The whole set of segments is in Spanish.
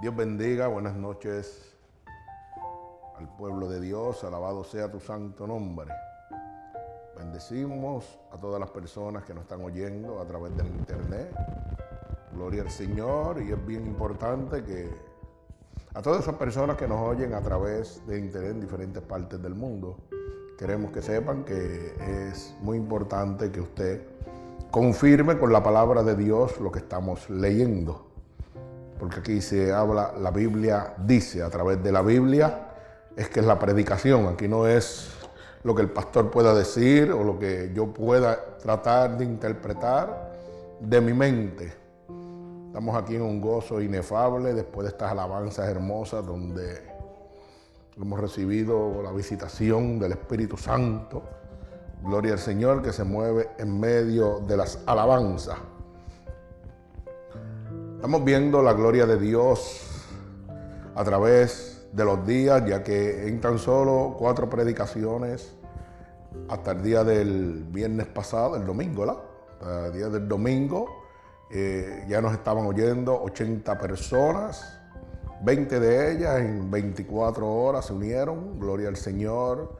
Dios bendiga, buenas noches al pueblo de Dios, alabado sea tu santo nombre. Bendecimos a todas las personas que nos están oyendo a través del internet. Gloria al Señor y es bien importante que a todas esas personas que nos oyen a través de internet en diferentes partes del mundo, queremos que sepan que es muy importante que usted confirme con la palabra de Dios lo que estamos leyendo porque aquí se habla, la Biblia dice a través de la Biblia, es que es la predicación, aquí no es lo que el pastor pueda decir o lo que yo pueda tratar de interpretar de mi mente. Estamos aquí en un gozo inefable después de estas alabanzas hermosas donde hemos recibido la visitación del Espíritu Santo. Gloria al Señor que se mueve en medio de las alabanzas. Estamos viendo la gloria de Dios a través de los días, ya que en tan solo cuatro predicaciones, hasta el día del viernes pasado, el domingo, ¿la? El día del domingo, eh, ya nos estaban oyendo 80 personas, 20 de ellas en 24 horas se unieron, gloria al Señor.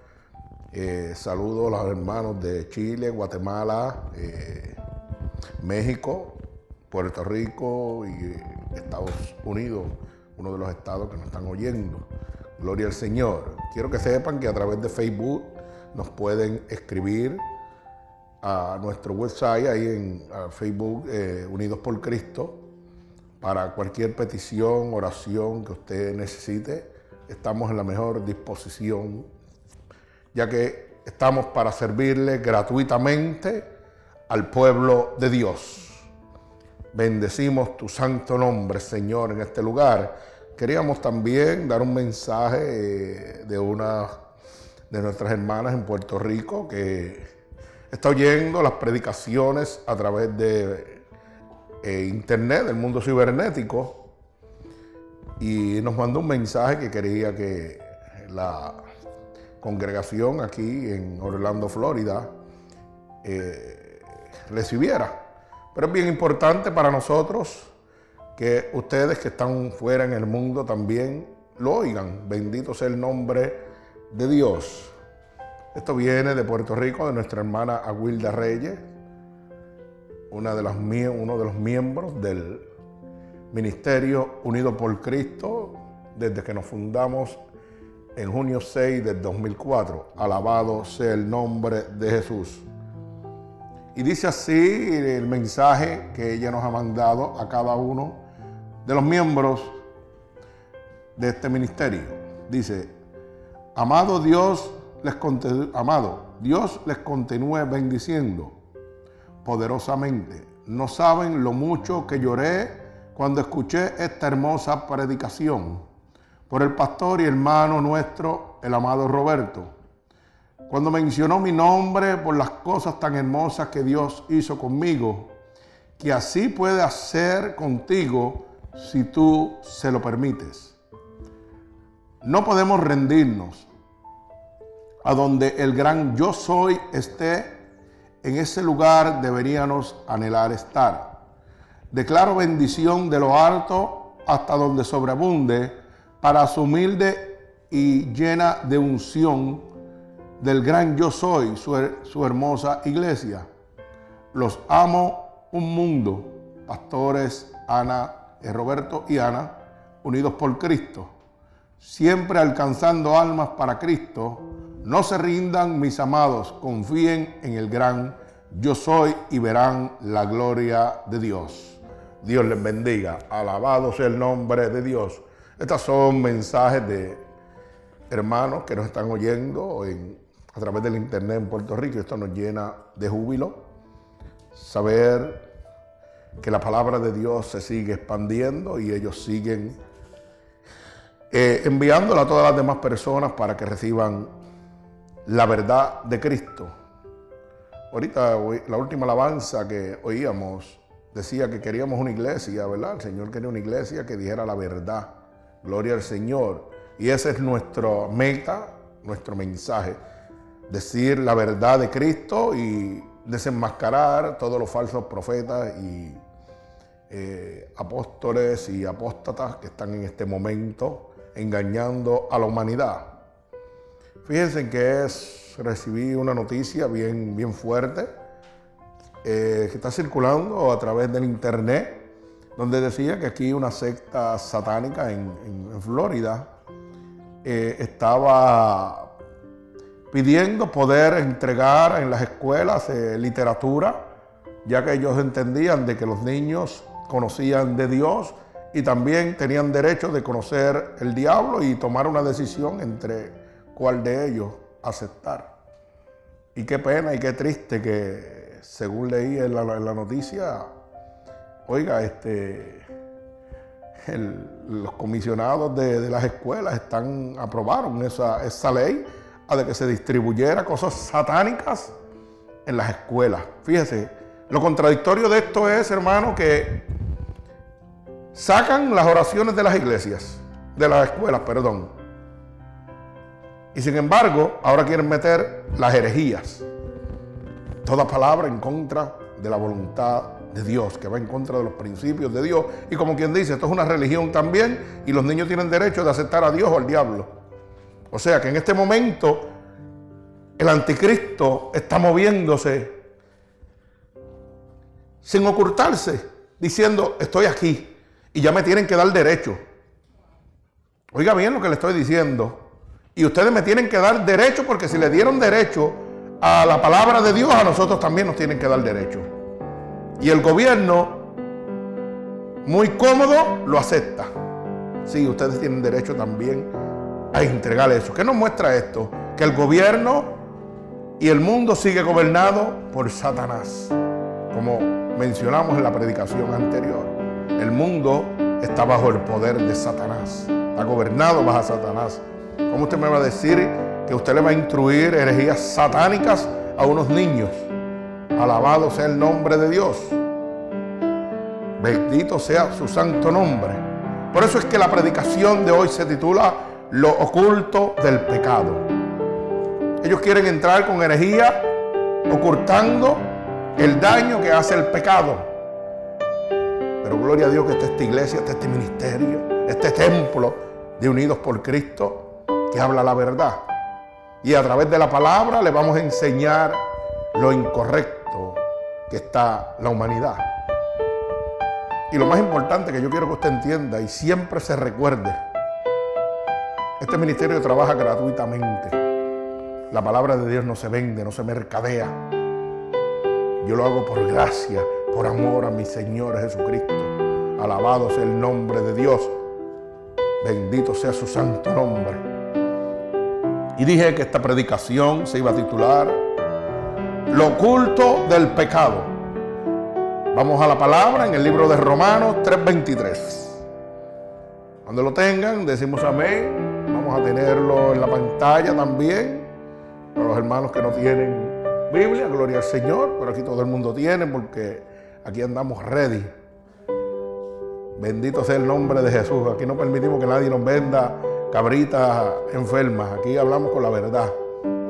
Eh, saludo a los hermanos de Chile, Guatemala, eh, México, Puerto Rico y Estados Unidos, uno de los estados que nos están oyendo. Gloria al Señor. Quiero que sepan que a través de Facebook nos pueden escribir a nuestro website, ahí en Facebook eh, Unidos por Cristo, para cualquier petición, oración que usted necesite. Estamos en la mejor disposición, ya que estamos para servirle gratuitamente al pueblo de Dios. Bendecimos tu santo nombre, Señor, en este lugar. Queríamos también dar un mensaje eh, de una de nuestras hermanas en Puerto Rico que está oyendo las predicaciones a través de eh, internet, del mundo cibernético, y nos mandó un mensaje que quería que la congregación aquí en Orlando, Florida, eh, recibiera. Pero es bien importante para nosotros que ustedes que están fuera en el mundo también lo oigan. Bendito sea el nombre de Dios. Esto viene de Puerto Rico, de nuestra hermana Aguilda Reyes, una de uno de los miembros del Ministerio Unido por Cristo, desde que nos fundamos en junio 6 del 2004. Alabado sea el nombre de Jesús. Y dice así el mensaje que ella nos ha mandado a cada uno de los miembros de este ministerio. Dice, amado Dios, les amado, Dios les continúe bendiciendo poderosamente. No saben lo mucho que lloré cuando escuché esta hermosa predicación por el pastor y hermano nuestro, el amado Roberto cuando mencionó mi nombre por las cosas tan hermosas que Dios hizo conmigo, que así puede hacer contigo si tú se lo permites. No podemos rendirnos a donde el gran yo soy esté, en ese lugar deberíamos anhelar estar. Declaro bendición de lo alto hasta donde sobreabunde para su humilde y llena de unción del gran yo soy, su, hermosa iglesia. Los amo un mundo, pastores Ana, eh, Roberto y Ana, unidos por Cristo, siempre alcanzando almas para Cristo. No se rindan, mis amados, confíen en el gran yo soy y verán la gloria de Dios. Dios les bendiga. Alabado sea el nombre de Dios. Estos son mensajes de hermanos que nos están oyendo en a través del Internet en Puerto Rico. Esto nos llena de júbilo. Saber que la palabra de Dios se sigue expandiendo y ellos siguen eh, enviándola a todas las demás personas para que reciban la verdad de Cristo. Ahorita la última alabanza que oíamos decía que queríamos una iglesia, ¿verdad? El Señor quería una iglesia que dijera la verdad. Gloria al Señor. Y ese es nuestro meta, nuestro mensaje decir la verdad de Cristo y desenmascarar todos los falsos profetas y eh, apóstoles y apóstatas que están en este momento engañando a la humanidad. Fíjense que es, recibí una noticia bien, bien fuerte eh, que está circulando a través del internet, donde decía que aquí una secta satánica en, Florida eh, estaba pidiendo poder entregar en las escuelas literatura, ya que ellos entendían de que los niños conocían de Dios y también tenían derecho de conocer el diablo y tomar una decisión entre cuál de ellos aceptar. Y qué pena y qué triste que, según leí en la, noticia, oiga, este, los comisionados de, las escuelas están, aprobaron esa, esa ley a de que se distribuyera cosas satánicas en las escuelas. Fíjese, lo contradictorio de esto es, hermano, que sacan las oraciones de las iglesias, de las escuelas, perdón. Y sin embargo, ahora quieren meter las herejías. Toda palabra en contra de la voluntad de Dios, que va en contra de los principios de Dios. Y como quien dice, esto es una religión también y los niños tienen derecho de aceptar a Dios o al diablo. O sea que en este momento el anticristo está moviéndose sin ocultarse, diciendo, estoy aquí y ya me tienen que dar derecho. Oiga bien lo que le estoy diciendo. Y ustedes me tienen que dar derecho porque si le dieron derecho a la palabra de Dios, a nosotros también nos tienen que dar derecho. Y el gobierno, muy cómodo, lo acepta. Sí, ustedes tienen derecho también a entregar eso. ¿Qué nos muestra esto? Que el gobierno y el mundo sigue gobernado por Satanás, como mencionamos en la predicación anterior. El mundo está bajo el poder de Satanás. Está gobernado bajo Satanás. ¿Cómo usted me va a decir que usted le va a instruir herejías satánicas a unos niños? Alabado sea el nombre de Dios. Bendito sea su santo nombre. Por eso es que la predicación de hoy se titula Lo oculto del pecado. Ellos quieren entrar con herejía ocultando el daño que hace el pecado. Pero gloria a Dios que está esta iglesia, está este ministerio, este templo de Unidos por Cristo que habla la verdad. Y a través de la palabra le vamos a enseñar lo incorrecto que está la humanidad. Y lo más importante que yo quiero que usted entienda y siempre se recuerde, este ministerio trabaja gratuitamente. La palabra de Dios no se vende, no se mercadea. Yo lo hago por gracia, por amor a mi Señor Jesucristo. Alabado sea el nombre de Dios. Bendito sea su santo nombre. Y dije que esta predicación se iba a titular Lo oculto del pecado. Vamos a la palabra en el libro de Romanos 3:23. Cuando lo tengan, decimos amén. A tenerlo en la pantalla también. Para los hermanos que no tienen Biblia, gloria al Señor. Pero aquí todo el mundo tiene porque Aquí andamos ready. Bendito sea el nombre de Jesús. Aquí no permitimos que nadie nos venda cabritas enfermas. Aquí hablamos con la verdad.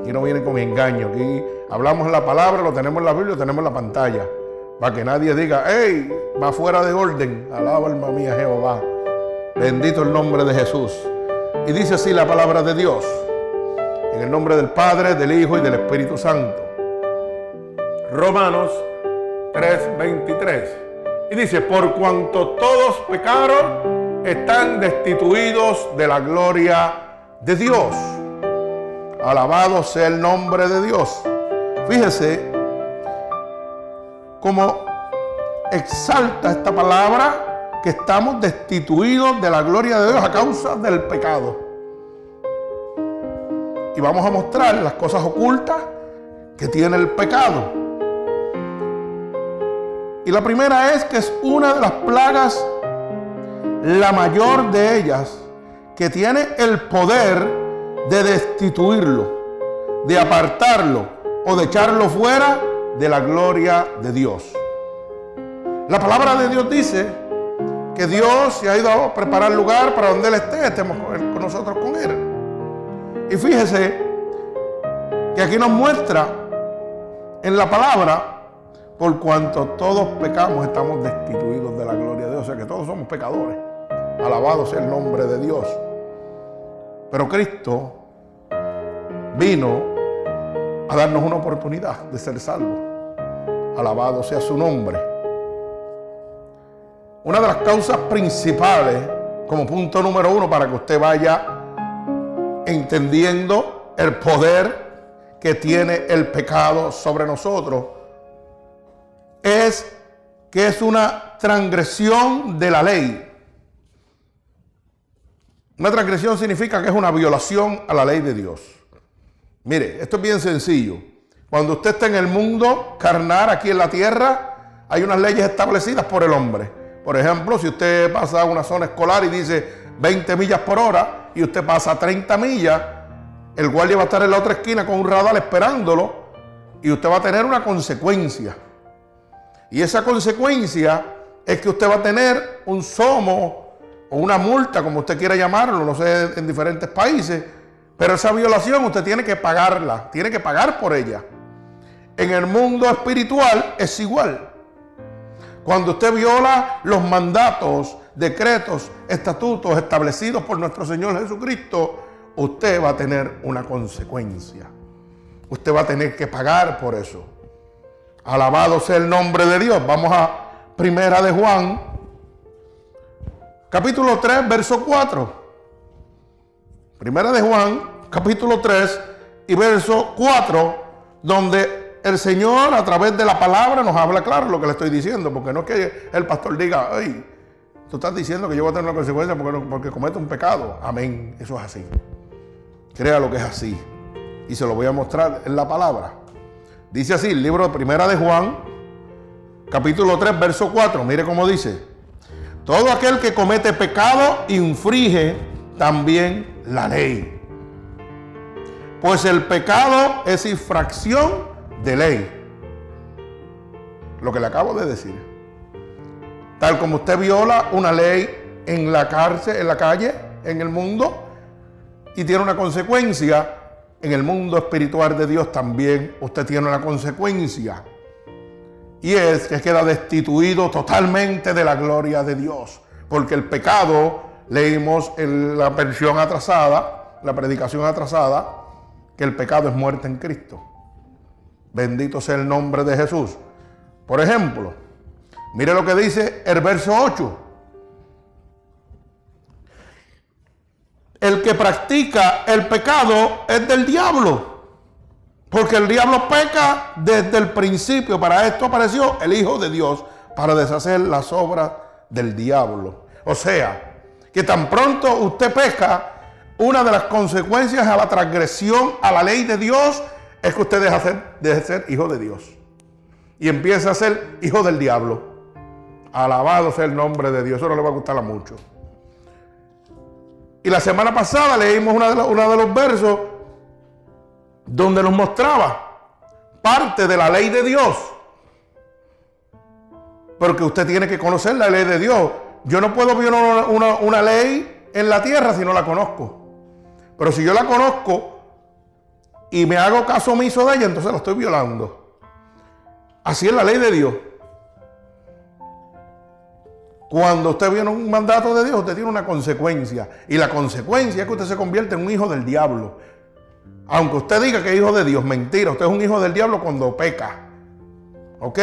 Aquí no vienen con engaño. Aquí hablamos la palabra, lo tenemos en la Biblia, lo tenemos en la pantalla. Para que nadie diga, hey, va fuera de orden. Alaba alma mía Jehová. Bendito el nombre de Jesús. Y dice así la palabra de Dios. En el nombre del Padre, del Hijo y del Espíritu Santo. Romanos 3:23. Y dice, por cuanto todos pecaron, están destituidos de la gloria de Dios. Alabado sea el nombre de Dios. Fíjese cómo exalta esta palabra que estamos destituidos de la gloria de Dios a causa del pecado. Y vamos a mostrar las cosas ocultas que tiene el pecado. Y la primera es que es una de las plagas, la mayor de ellas, que tiene el poder de destituirlo, de apartarlo o de echarlo fuera de la gloria de Dios. La palabra de Dios dice que Dios se ha ido a preparar lugar para donde Él esté, estemos con nosotros con Él. Y fíjese que aquí nos muestra en la palabra por cuanto todos pecamos, estamos destituidos de la gloria sea que todos somos pecadores. Alabado sea el nombre de Dios. Pero Cristo vino a darnos una oportunidad de ser salvos. Alabado sea su nombre. Una de las causas principales, como punto número uno, para que usted vaya entendiendo el poder que tiene el pecado sobre nosotros, es que es una transgresión de la ley. Una transgresión significa que es una violación a la ley de Dios. Mire, esto es bien sencillo. Cuando usted está en el mundo carnal, aquí en la tierra, hay unas leyes establecidas por el hombre. Por ejemplo, si usted pasa a una zona escolar y dice 20 millas por hora y usted pasa 30 millas, el guardia va a estar en la otra esquina con un radar esperándolo y usted va a tener una consecuencia. Y esa consecuencia es que usted va a tener un somo o una multa, como usted quiera llamarlo, no sé, en diferentes países, pero esa violación usted tiene que pagarla, tiene que pagar por ella. En el mundo espiritual es igual. Cuando usted viola los mandatos, decretos, estatutos establecidos por nuestro Señor Jesucristo, usted va a tener una consecuencia. Usted va a tener que pagar por eso. Alabado sea el nombre de Dios. Vamos a Primera de Juan, capítulo 3, verso 4. Primera de Juan, capítulo 3 y verso 4, donde el Señor a través de la palabra nos habla claro lo que le estoy diciendo, porque no es que el pastor diga, ay, tú estás diciendo que yo voy a tener una consecuencia porque, porque cometo un pecado. Amén, eso es así. Crea lo que es así. Y se lo voy a mostrar en la palabra. Dice así, el libro de Primera de Juan, capítulo 3, verso 4. Mire cómo dice. Todo aquel que comete pecado infringe también la ley. Pues el pecado es infracción de ley. Lo que le acabo de decir. Tal como usted viola una ley en la cárcel, en la calle, en el mundo, y tiene una consecuencia, en el mundo espiritual de Dios también usted tiene una consecuencia. Y es que queda destituido totalmente de la gloria de Dios. Porque el pecado, leímos en la versión atrasada, la predicación atrasada, que el pecado es muerte en Cristo. Bendito sea el nombre de Jesús. Por ejemplo, mire lo que dice el verso 8. el que practica el pecado es del diablo. Porque el diablo peca desde el principio. Para esto apareció el Hijo de Dios, para deshacer las obras del diablo. O sea, que tan pronto usted peca, una de las consecuencias a la transgresión a la ley de Dios es que usted deja de ser hijo de Dios. Y empieza a ser hijo del diablo. Alabado sea el nombre de Dios. Eso no le va a gustar a muchos. Y la semana pasada leímos uno de, los versos donde nos mostraba parte de la ley de Dios. Porque usted tiene que conocer la ley de Dios. Yo no puedo violar una, una, ley en la tierra si no la conozco. Pero si yo la conozco y me hago caso omiso de ella, entonces la estoy violando. Así es la ley de Dios. Cuando usted viene un mandato de Dios, usted tiene una consecuencia. Y la consecuencia es que usted se convierte en un hijo del diablo. Aunque usted diga que es hijo de Dios, mentira. Usted es un hijo del diablo cuando peca. ¿Ok?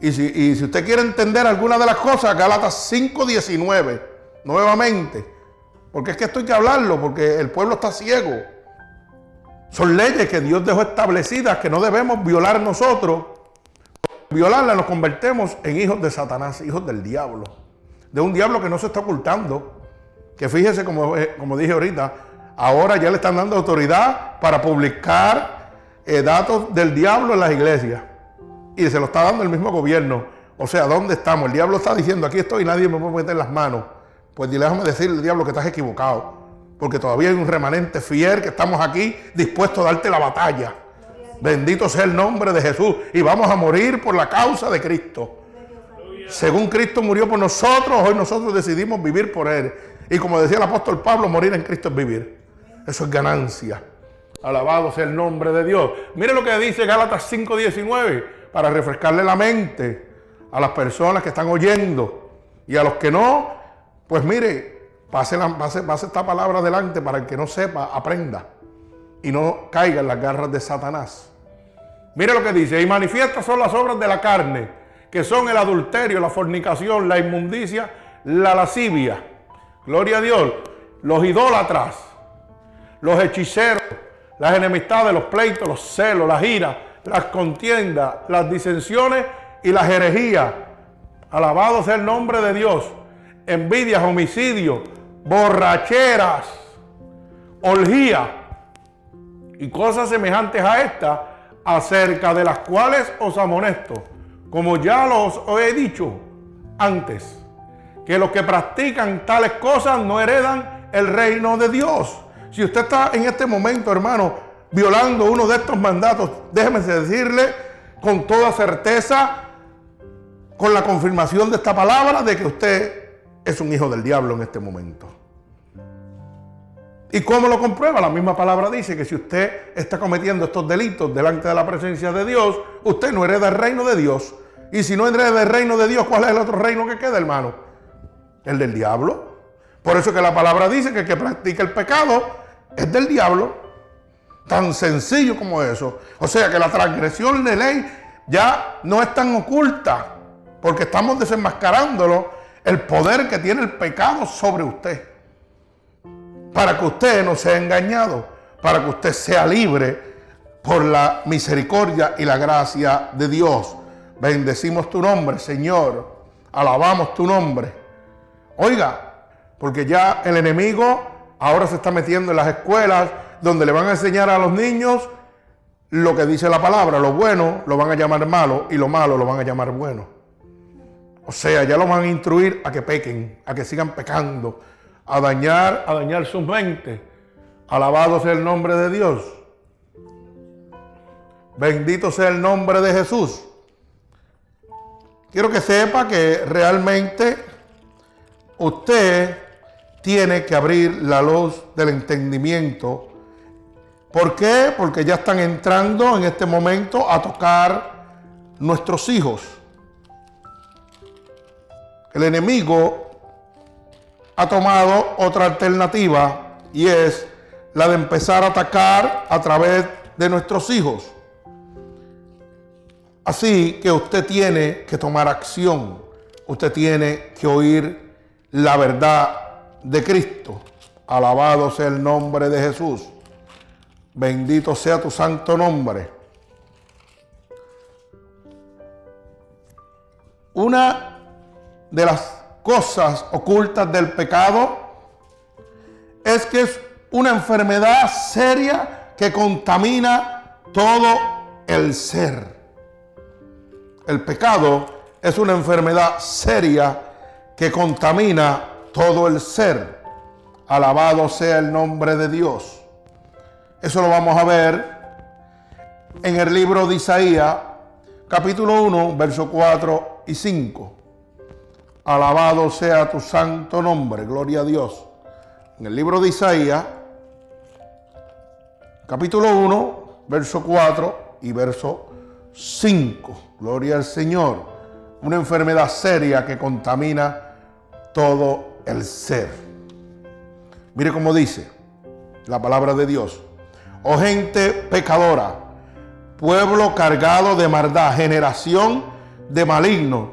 Y si, si usted quiere entender alguna de las cosas, Gálatas 5.19, nuevamente. Porque es que esto hay que hablarlo, porque el pueblo está ciego. Son leyes que Dios dejó establecidas que no debemos violar nosotros. Violarlas nos convertimos en hijos de Satanás, hijos del diablo de un diablo que no se está ocultando. Que fíjese, como, eh, como dije ahorita, ahora ya le están dando autoridad para publicar eh, datos del diablo en las iglesias. Y se lo está dando el mismo gobierno. O sea, ¿dónde estamos? El diablo está diciendo, aquí estoy y nadie me puede meter las manos. Pues déjame decirle al diablo que estás equivocado. Porque todavía hay un remanente fiel que estamos aquí dispuestos a darte la batalla. Bendito sea el nombre de Jesús. Y vamos a morir por la causa de Cristo. Según Cristo murió por nosotros, hoy nosotros decidimos vivir por Él. Y como decía el apóstol Pablo, morir en Cristo es vivir. Eso es ganancia. Alabado sea el nombre de Dios. Mire lo que dice Gálatas 5:19 para refrescarle la mente a las personas que están oyendo. Y a los que no, pues mire, pase, esta palabra adelante para el que no sepa, aprenda y no caiga en las garras de Satanás. Mire lo que dice, y manifiestas son las obras de la carne, que son el adulterio, la fornicación, la inmundicia, la lascivia. Gloria a Dios. Los idólatras, los hechiceros, las enemistades, los pleitos, los celos, las iras, las contiendas, las disensiones y las herejías. Alabado sea el nombre de Dios. Envidias, homicidios, borracheras, orgías y cosas semejantes a estas, acerca de las cuales os amonesto, como ya los he dicho antes, que los que practican tales cosas no heredan el reino de Dios. Si usted está en este momento, hermano, violando uno de estos mandatos, déjeme decirle con toda certeza, con la confirmación de esta palabra, de que usted es un hijo del diablo en este momento. ¿Y cómo lo comprueba? La misma palabra dice que si usted está cometiendo estos delitos delante de la presencia de Dios, usted no hereda el reino de Dios. Y si no hereda el reino de Dios, ¿cuál es el otro reino que queda, hermano? El del diablo. Por eso que la palabra dice que el que practica el pecado es del diablo. Tan sencillo como eso. O sea que la transgresión de ley ya no es tan oculta, porque estamos desenmascarándolo el poder que tiene el pecado sobre usted para que usted no sea engañado, para que usted sea libre por la misericordia y la gracia de Dios. Bendecimos tu nombre, Señor. Alabamos tu nombre. Oiga, porque ya el enemigo ahora se está metiendo en las escuelas donde le van a enseñar a los niños lo que dice la palabra. Lo bueno lo van a llamar malo y lo malo lo van a llamar bueno. O sea, ya lo van a instruir a que pequen, a que sigan pecando, a dañar, a dañar su mente. Alabado sea el nombre de Dios. Bendito sea el nombre de Jesús. Quiero que sepa que realmente usted tiene que abrir la luz del entendimiento. ¿Por qué? Porque ya están entrando en este momento a tocar nuestros hijos. El enemigo ha tomado otra alternativa y es la de empezar a atacar a través de nuestros hijos. Así que usted tiene que tomar acción, usted tiene que oír la verdad de Cristo. Alabado sea el nombre de Jesús. Bendito sea tu santo nombre. Una de las cosas ocultas del pecado es que es una enfermedad seria que contamina todo el ser. El pecado es una enfermedad seria que contamina todo el ser. Alabado sea el nombre de Dios. Eso lo vamos a ver en el libro de Isaías, capítulo 1, verso 4 y 5. Alabado sea tu santo nombre, gloria a Dios. En el libro de Isaías, capítulo 1, verso 4 y verso 5. Gloria al Señor. Una enfermedad seria que contamina todo el ser. Mire cómo dice la palabra de Dios. Oh gente pecadora, pueblo cargado de maldad, generación de malignos,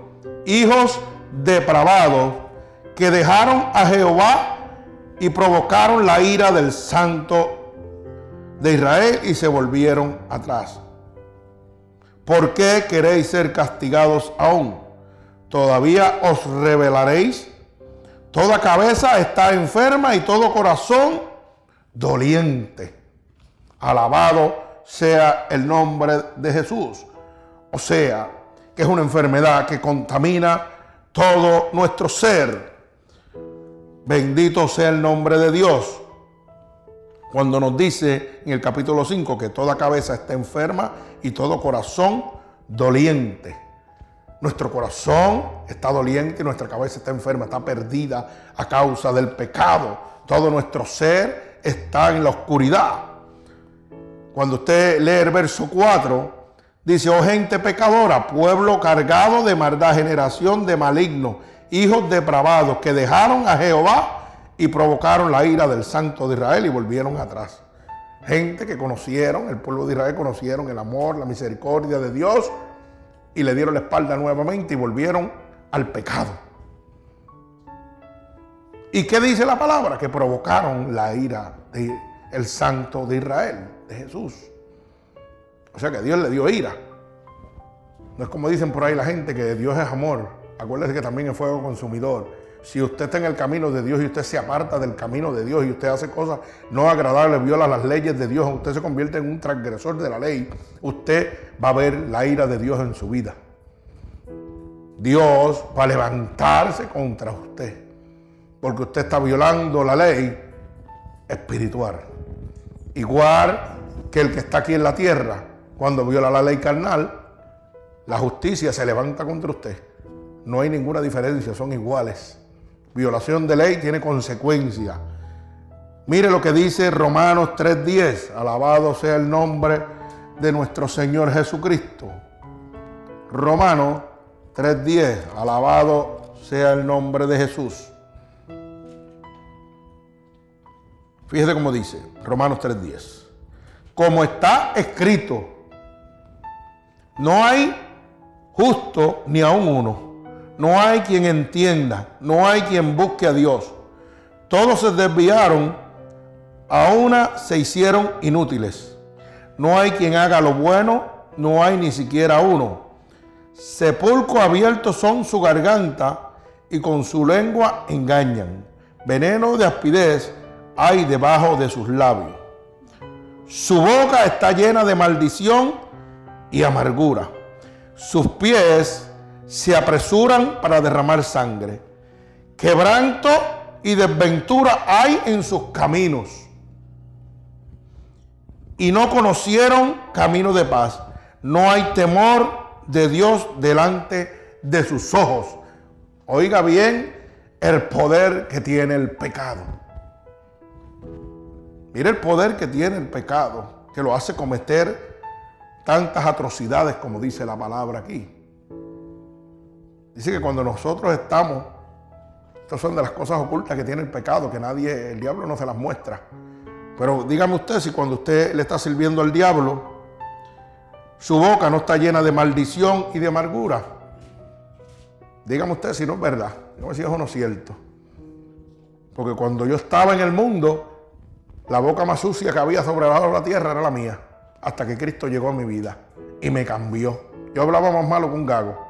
hijos depravados que dejaron a Jehová y provocaron la ira del santo de Israel y se volvieron atrás. ¿Por qué queréis ser castigados aún? Todavía os revelaréis. Toda cabeza está enferma y todo corazón doliente. Alabado sea el nombre de Jesús. O sea, que es una enfermedad que contamina todo nuestro ser. Bendito sea el nombre de Dios. Cuando nos dice en el capítulo 5 que toda cabeza está enferma y todo corazón doliente. Nuestro corazón está doliente nuestra cabeza está enferma, está perdida a causa del pecado. Todo nuestro ser está en la oscuridad. Cuando usted lee el verso 4, Dice, oh gente pecadora, pueblo cargado de maldad, generación de maligno, hijos depravados que dejaron a Jehová y provocaron la ira del Santo de Israel y volvieron atrás. Gente que conocieron, el pueblo de Israel conocieron el amor, la misericordia de Dios y le dieron la espalda nuevamente y volvieron al pecado. ¿Y qué dice la palabra? Que provocaron la ira del Santo de Israel, de Jesús. O sea que Dios le dio ira. No es como dicen por ahí la gente que Dios es amor. Acuérdese que también es fuego consumidor. Si usted está en el camino de Dios y usted se aparta del camino de Dios y usted hace cosas no agradables, viola las leyes de Dios, usted se convierte en un transgresor de la ley, usted va a ver la ira de Dios en su vida. Dios va a levantarse contra usted, porque usted está violando la ley espiritual. Igual que el que está aquí en la tierra, cuando viola la ley carnal, la justicia se levanta contra usted. No hay ninguna diferencia, son iguales. Violación de ley tiene consecuencia. Mire lo que dice Romanos 3:10. Alabado sea el nombre de nuestro Señor Jesucristo. Romanos 3:10. Alabado sea el nombre de Jesús. Fíjese cómo dice Romanos 3:10. Como está escrito, no hay justo ni aún uno no hay quien entienda, no hay quien busque a Dios. Todos se desviaron, a una se hicieron inútiles. No hay quien haga lo bueno, no hay ni siquiera uno. Sepulcro abierto son su garganta y con su lengua engañan. Veneno de aspidez hay debajo de sus labios. Su boca está llena de maldición y amargura. Sus pies se apresuran para derramar sangre. Quebranto y desventura hay en sus caminos. Y no conocieron camino de paz. No hay temor de Dios delante de sus ojos. Oiga bien el poder que tiene el pecado. Mire el poder que tiene el pecado, que lo hace cometer tantas atrocidades como dice la palabra aquí. Dice que cuando nosotros estamos, estas son de las cosas ocultas que tiene el pecado, que nadie, el diablo no se las muestra. Pero dígame usted si cuando usted le está sirviendo al diablo, su boca no está llena de maldición y de amargura. Dígame usted si no es verdad. Dígame si eso no es cierto. Porque cuando yo estaba en el mundo, la boca más sucia que había sobre la tierra era la mía. Hasta que Cristo llegó a mi vida y me cambió. Yo hablaba más malo que un gago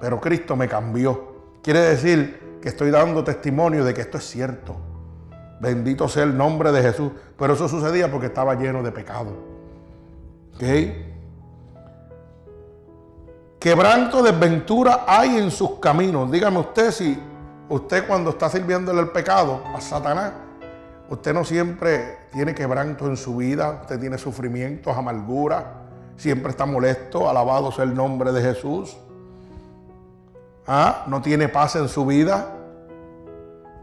pero Cristo me cambió. Quiere decir que estoy dando testimonio de que esto es cierto. Bendito sea el nombre de Jesús. Pero eso sucedía porque estaba lleno de pecado. ¿Ok? Quebranto, desventura hay en sus caminos. Dígame usted si usted cuando está sirviéndole el pecado a Satanás, usted no siempre tiene quebranto en su vida, usted tiene sufrimientos, amargura, siempre está molesto, alabado sea el nombre de Jesús. ¿Ah? no tiene paz en su vida.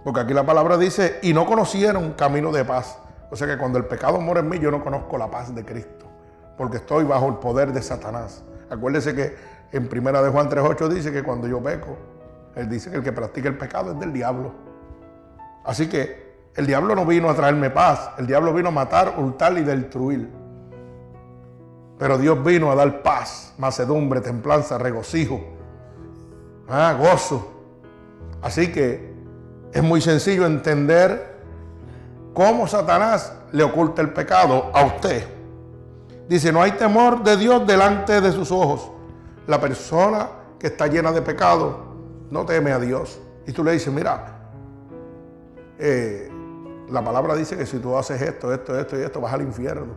Porque aquí la palabra dice, y no conocieron camino de paz. O sea que cuando el pecado muere en mí, yo no conozco la paz de Cristo. Porque estoy bajo el poder de Satanás. Acuérdese que en primera de Juan 3.8 dice que cuando yo peco, él dice que el que practica el pecado es del diablo. Así que el diablo no vino a traerme paz. El diablo vino a matar, hurtar y destruir. Pero Dios vino a dar paz, macedumbre, templanza, regocijo Ah, gozo. Así que es muy sencillo entender cómo Satanás le oculta el pecado a usted. Dice, no hay temor de Dios delante de sus ojos. La persona que está llena de pecado no teme a Dios. Y tú le dices, mira, eh, la palabra dice que si tú haces esto, esto, esto y esto, vas al infierno.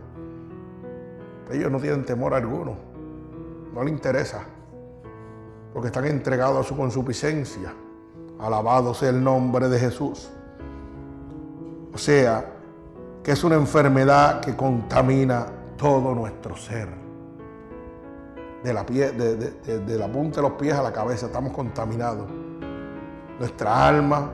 Ellos no tienen temor alguno. No le interesa porque están entregados a su consuficiencia. Alabado sea el nombre de Jesús. O sea, que es una enfermedad que contamina todo nuestro ser. De, la punta de los pies a la cabeza estamos contaminados. Nuestra alma,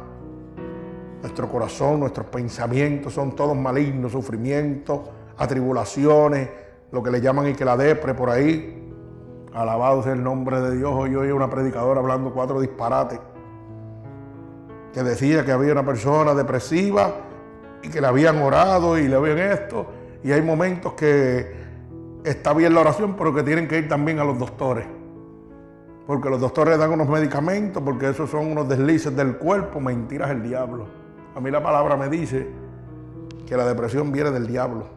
nuestro corazón, nuestros pensamientos son todos malignos, sufrimientos, atribulaciones, lo que le llaman y que la depre por ahí, Alabado sea el nombre de Dios. Hoy oí una predicadora hablando cuatro disparates. que decía que había una persona depresiva y que le habían orado y le habían esto. Y hay momentos que está bien la oración, pero que tienen que ir también a los doctores. Porque los doctores dan unos medicamentos, porque esos son unos deslices del cuerpo, mentiras el diablo. A mí la palabra me dice que la depresión viene del diablo.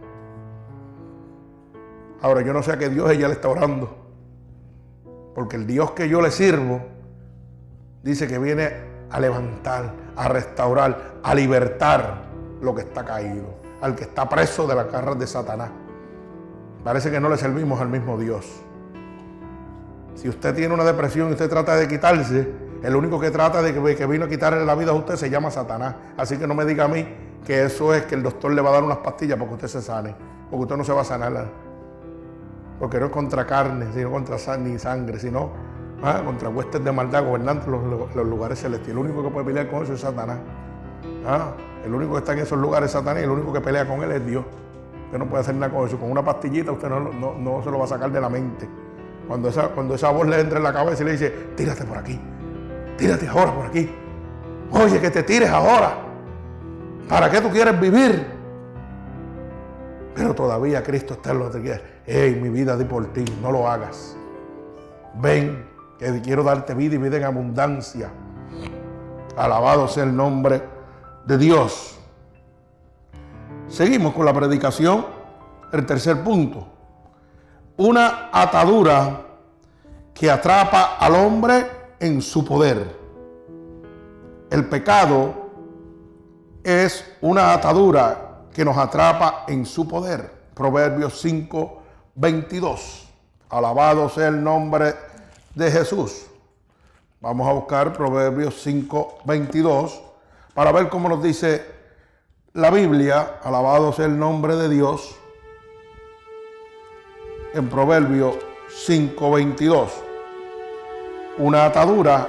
Ahora yo no sé a qué Dios ella le está orando. Porque el Dios que yo le sirvo dice que viene a levantar, a restaurar, a libertar lo que está caído, al que está preso de las garras de Satanás. Parece que no le servimos al mismo Dios. Si usted tiene una depresión y usted trata de quitarse, el único que trata de que, vino a quitarle la vida a usted se llama Satanás. Así que no me diga a mí que eso es que el doctor le va a dar unas pastillas para que usted se sane, porque usted no se va a sanar. Porque no es contra carne, sino contra ni sangre, sino ah, contra huestes de maldad gobernando los, los, lugares celestiales. El único que puede pelear con eso es Satanás. Ah, el único que está en esos lugares es Satanás y el único que pelea con él es Dios. Usted no puede hacer nada con eso. Con una pastillita usted no, se lo va a sacar de la mente. Cuando esa, cuando esa voz le entra en la cabeza y le dice, tírate por aquí, tírate ahora por aquí. Oye, que te tires ahora. ¿Para qué tú quieres vivir? Pero todavía Cristo está en los de Hey, mi vida di por ti, no lo hagas. Ven, que quiero darte vida y vida en abundancia. Alabado sea el nombre de Dios. Seguimos con la predicación. El tercer punto. Una atadura que atrapa al hombre en su poder. El pecado es una atadura que nos atrapa en su poder. Proverbios 5, 22. Alabado sea el nombre de Jesús. Vamos a buscar Proverbios 5, 22 para ver cómo nos dice la Biblia, alabado sea el nombre de Dios, en Proverbio 5:22. Una atadura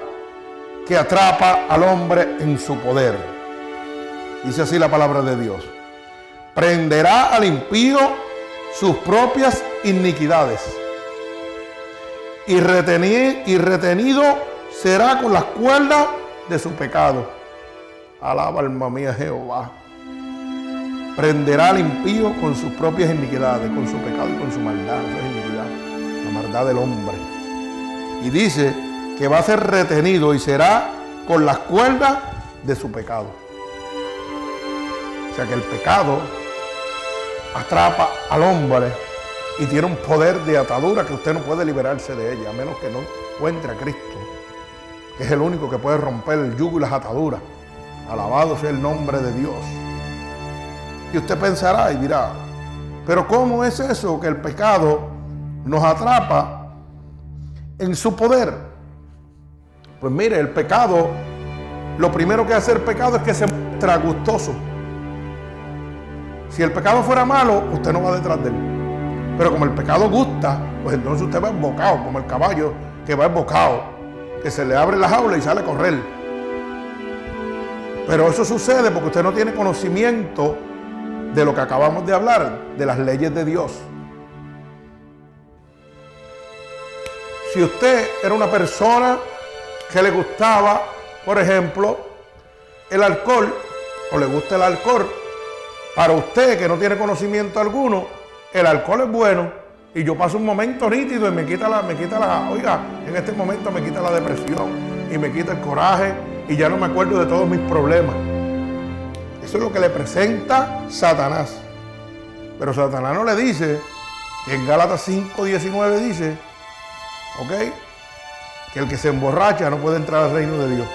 que atrapa al hombre en su poder. Dice así la palabra de Dios. Prenderá al impío sus propias iniquidades. Y y retenido será con las cuerdas de su pecado. Alaba alma mía Jehová. Prenderá al impío con sus propias iniquidades, con su pecado y con su maldad. Eso es iniquidad, la maldad del hombre. Y dice que va a ser retenido y será con las cuerdas de su pecado. O sea que el pecado atrapa al hombre y tiene un poder de atadura que usted no puede liberarse de ella, a menos que no encuentre a Cristo, que es el único que puede romper el yugo y las ataduras. Alabado sea el nombre de Dios. Y usted pensará y dirá, pero ¿cómo es eso que el pecado nos atrapa en su poder? Pues mire, el pecado, lo primero que hace el pecado es que se muestra gustoso. Si el pecado fuera malo, usted no va detrás de él. Pero como el pecado gusta, pues entonces usted va embocado, como el caballo que va embocado, que se le abre la jaula y sale a correr. Pero eso sucede porque usted no tiene conocimiento de lo que acabamos de hablar, de las leyes de Dios. Si usted era una persona que le gustaba, por ejemplo, el alcohol, o le gusta el alcohol, para usted que no tiene conocimiento alguno, el alcohol es bueno y yo paso un momento nítido y me quita la, me quita la, oiga, en este momento me quita la depresión y me quita el coraje y ya no me acuerdo de todos mis problemas. Eso es lo que le presenta Satanás. Pero Satanás no le dice que en Gálatas 5:19 dice, ¿ok? Que el que se emborracha no puede entrar al reino de Dios.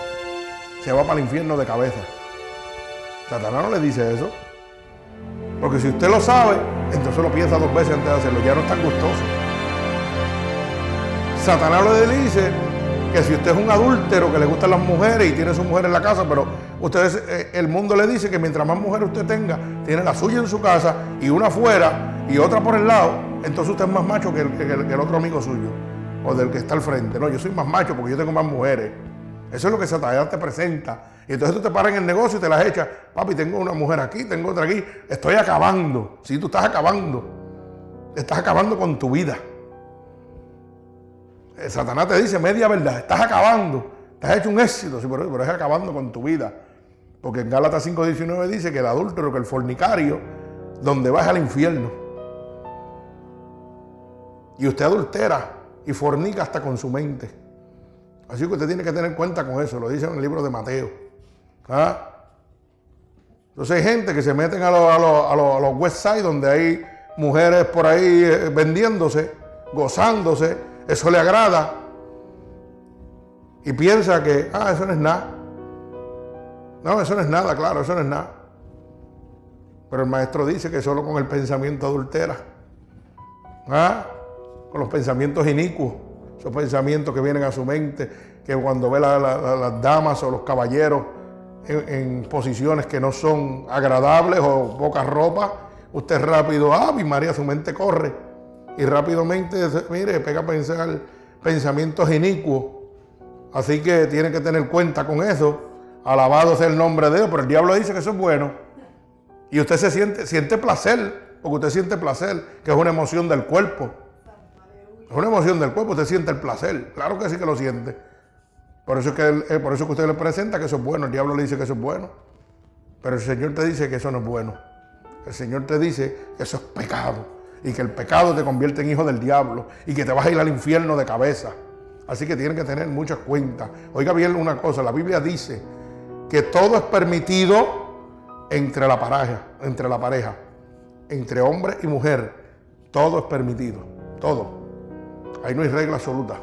Se va para el infierno de cabeza. Satanás no le dice eso. Porque si usted lo sabe, entonces lo piensa dos veces antes de hacerlo. Ya no es tan gustoso. Satanás le dice que si usted es un adúltero que le gustan las mujeres y tiene su mujer en la casa, pero ustedes, eh, el mundo le dice que mientras más mujeres usted tenga, tiene la suya en su casa y una afuera y otra por el lado, entonces usted es más macho que el, otro amigo suyo o del que está al frente. No, yo soy más macho porque yo tengo más mujeres. Eso es lo que Satanás te presenta. Y entonces tú te paras en el negocio y te las echas. Papi, tengo una mujer aquí, tengo otra aquí. Estoy acabando. Si tú estás acabando. Estás acabando con tu vida. Eh, Satanás te dice media verdad, estás acabando, te has hecho un éxito, sí, pero, es acabando con tu vida. Porque en Gálatas 5.19 dice que el adúltero, que el fornicario, donde va es al infierno. Y usted adultera y fornica hasta con su mente. Así que usted tiene que tener cuenta con eso, lo dice en el libro de Mateo. ¿Ah? Entonces hay gente que se meten a los, a los, a websites donde hay mujeres por ahí eh, vendiéndose, gozándose, eso le agrada. Y piensa que, ah, eso no es nada. No, eso no es nada, claro, eso no es nada. Pero el maestro dice que solo con el pensamiento adultera. ¿Ah? Con los pensamientos inicuos. Esos pensamientos que vienen a su mente, que cuando ve las damas o los caballeros en, posiciones que no son agradables o poca ropa, usted rápido, ah, mi María, su mente corre. Y rápidamente, mire, pega a pensar pensamientos inicuos. Así que tiene que tener cuenta con eso. Alabado sea el nombre de Dios, pero el diablo dice que eso es bueno. Y usted se siente, siente placer, porque usted siente placer, que es una emoción del cuerpo. Es una emoción del cuerpo, usted siente el placer. Claro que sí que lo siente. Por eso, es que eh, por eso que usted le presenta que eso es bueno. El diablo le dice que eso es bueno. Pero el Señor te dice que eso no es bueno. El Señor te dice que eso es pecado. Y que el pecado te convierte en hijo del diablo. Y que te vas a ir al infierno de cabeza. Así que tienen que tener muchas cuentas. Oiga bien una cosa. La Biblia dice que todo es permitido entre la pareja. Entre la pareja. Entre hombre y mujer. Todo es permitido. Todo. Ahí no hay regla absoluta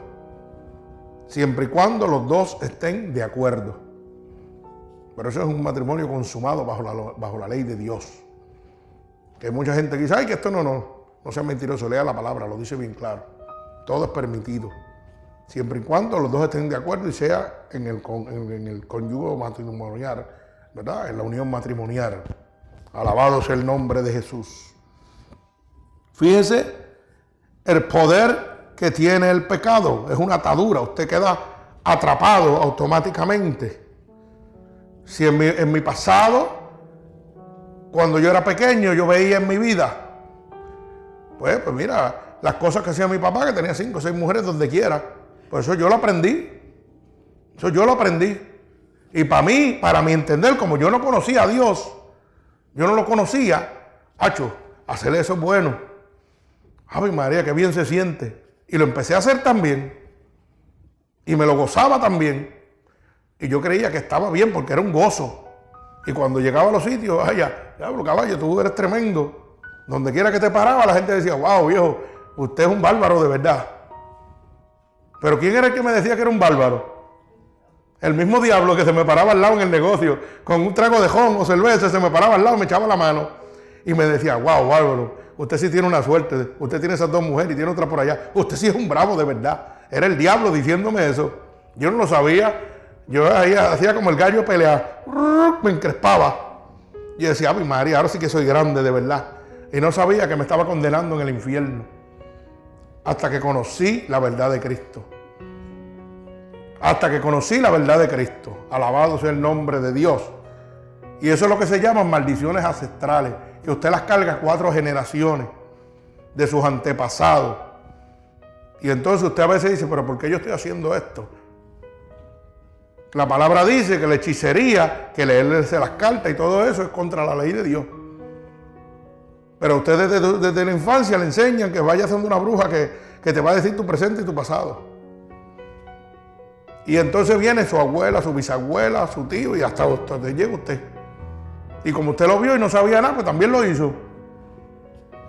siempre y cuando los dos estén de acuerdo. Pero eso es un matrimonio consumado bajo la, bajo la ley de Dios. Que hay mucha gente que dice, ay, que esto no, no, no sea mentiroso, lea la palabra, lo dice bien claro. Todo es permitido. Siempre y cuando los dos estén de acuerdo y sea en el, en el conyugo matrimonial, ¿verdad? En la unión matrimonial. Alabado sea el nombre de Jesús. Fíjese el poder que tiene el pecado. Es una atadura. Usted queda atrapado automáticamente. Si en mi, pasado, cuando yo era pequeño, yo veía en mi vida, pues, pues mira, las cosas que hacía mi papá, que tenía cinco o seis mujeres donde quiera. Pues eso yo lo aprendí. Eso yo lo aprendí. Y para mí, para mi entender, como yo no conocía a Dios, yo no lo conocía, hacho, hacerle eso es bueno. Ave María, qué bien se siente. Y lo empecé a hacer también. Y me lo gozaba también. Y yo creía que estaba bien porque era un gozo. Y cuando llegaba a los sitios, ay, diablo caballo, tú eres tremendo. Donde quiera que te paraba, la gente decía, wow, viejo, usted es un bárbaro de verdad. Pero ¿quién era el que me decía que era un bárbaro? El mismo diablo que se me paraba al lado en el negocio, con un trago de jón o cerveza, se me paraba al lado, me echaba la mano y me decía, wow, bárbaro, Usted sí tiene una suerte. Usted tiene esas dos mujeres y tiene otra por allá. Usted sí es un bravo de verdad. Era el diablo diciéndome eso. Yo no lo sabía. Yo hacía como el gallo pelear. Me encrespaba. Y decía, ay María, ahora sí que soy grande de verdad. Y no sabía que me estaba condenando en el infierno. Hasta que conocí la verdad de Cristo. Hasta que conocí la verdad de Cristo. Alabado sea el nombre de Dios. Y eso es lo que se llaman maldiciones ancestrales que usted las carga cuatro generaciones de sus antepasados. Y entonces usted a veces dice, pero ¿por qué yo estoy haciendo esto? La palabra dice que la hechicería, que leerse las cartas y todo eso es contra la ley de Dios. Pero usted desde, la infancia le enseñan que vaya siendo una bruja que, que te va a decir tu presente y tu pasado. Y entonces viene su abuela, su bisabuela, su tío y hasta donde llega usted. Y como usted lo vio y no sabía nada, pues también lo hizo.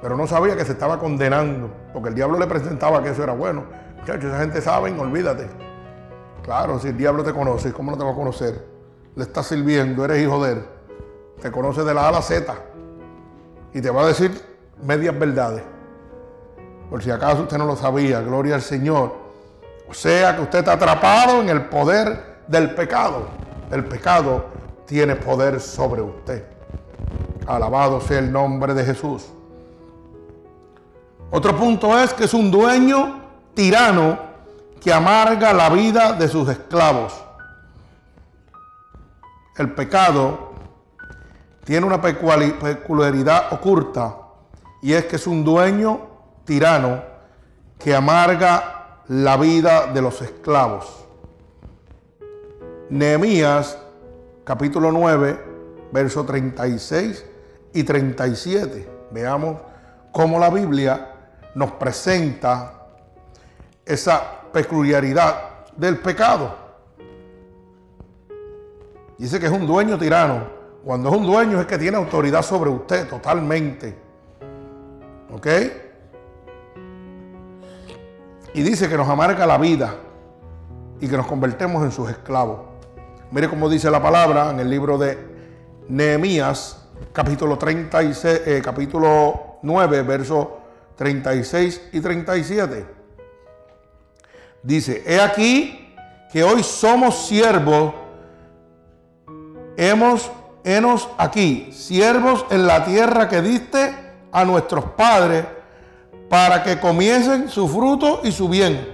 Pero no sabía que se estaba condenando, porque el diablo le presentaba que eso era bueno. Muchachos, esa gente sabe, olvídate. Claro, si el diablo te conoce, ¿cómo no te va a conocer? Le estás sirviendo, eres hijo de él. Te conoce de la A a la Z. Y te va a decir medias verdades. Por si acaso usted no lo sabía, gloria al Señor. O sea que usted está atrapado en el poder del pecado. El pecado tiene poder sobre usted. Alabado sea el nombre de Jesús. Otro punto es que es un dueño tirano que amarga la vida de sus esclavos. El pecado tiene una peculiaridad oculta y es que es un dueño tirano que amarga la vida de los esclavos. Nehemías capítulo 9, versos 36 y 37. Veamos cómo la Biblia nos presenta esa peculiaridad del pecado. Dice que es un dueño tirano. Cuando es un dueño es que tiene autoridad sobre usted totalmente. ¿Ok? Y dice que nos amarga la vida y que nos convertemos en sus esclavos. Mire cómo dice la palabra en el libro de Nehemías, capítulo, 36, eh, capítulo 9, versos 36 y 37. Dice, he aquí que hoy somos siervos, hemos, henos aquí, siervos en la tierra que diste a nuestros padres para que comiesen su fruto y su bien.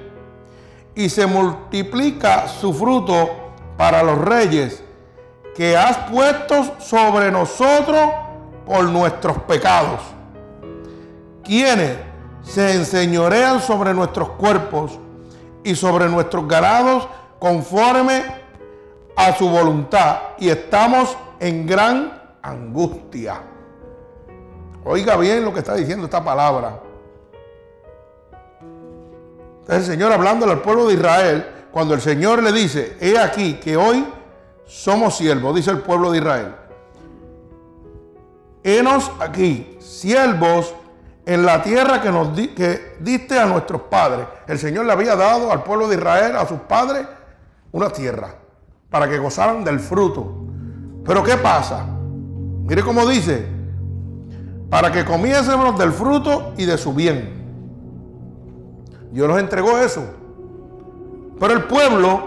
Y se multiplica su fruto para los reyes que has puesto sobre nosotros por nuestros pecados, quienes se enseñorean sobre nuestros cuerpos y sobre nuestros ganados conforme a su voluntad y estamos en gran angustia. Oiga bien lo que está diciendo esta palabra. el Señor hablándole al pueblo de Israel, cuando el Señor le dice, he aquí que hoy somos siervos, dice el pueblo de Israel. Henos aquí, siervos en la tierra que nos que diste a nuestros padres. El Señor le había dado al pueblo de Israel, a sus padres, una tierra para que gozaran del fruto. Pero ¿qué pasa? Mire cómo dice, para que comiésemos del fruto y de su bien. Dios nos entregó eso. Pero el pueblo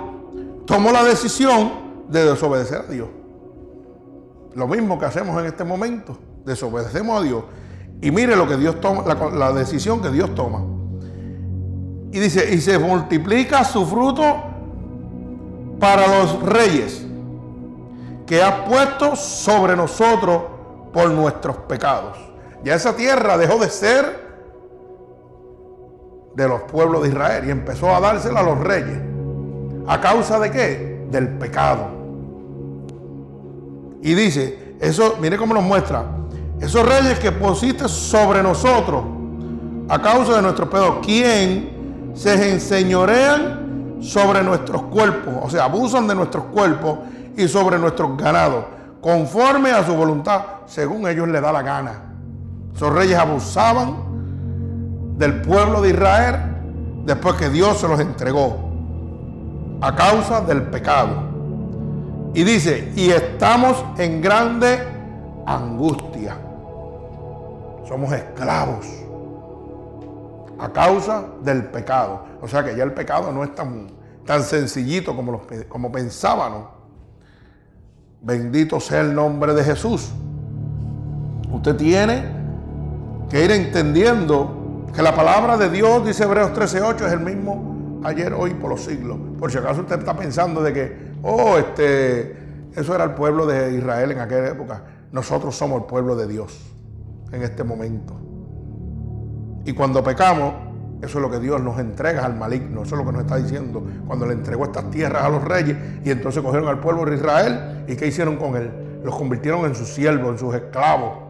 tomó la decisión de desobedecer a Dios. Lo mismo que hacemos en este momento, desobedecemos a Dios. Y mire lo que Dios toma, la, la decisión que Dios toma. Y dice, y se multiplica su fruto para los reyes que ha puesto sobre nosotros por nuestros pecados. Ya esa tierra dejó de ser de los pueblos de Israel y empezó a dársela a los reyes. ¿A causa de qué? Del pecado. Y dice, eso, mire cómo nos muestra, esos reyes que pusiste sobre nosotros a causa de nuestros pecados, ¿quién se enseñorean sobre nuestros cuerpos? O sea, abusan de nuestros cuerpos y sobre nuestros ganados, conforme a su voluntad, según ellos les da la gana. Esos reyes abusaban del pueblo de Israel después que Dios se los entregó a causa del pecado. Y dice, y estamos en grande angustia. Somos esclavos a causa del pecado. O sea que ya el pecado no es tan, tan sencillito como, los, como pensábamos. Bendito sea el nombre de Jesús. Usted tiene que ir entendiendo que la palabra de Dios, dice Hebreos 13:8, es el mismo ayer, hoy, por los siglos. Por si acaso usted está pensando de que, oh, este, eso era el pueblo de Israel en aquella época. Nosotros somos el pueblo de Dios en este momento. Y cuando pecamos, eso es lo que Dios nos entrega al maligno. Eso es lo que nos está diciendo. Cuando le entregó estas tierras a los reyes y entonces cogieron al pueblo de Israel. ¿Y qué hicieron con él? Los convirtieron en sus siervos, en sus esclavos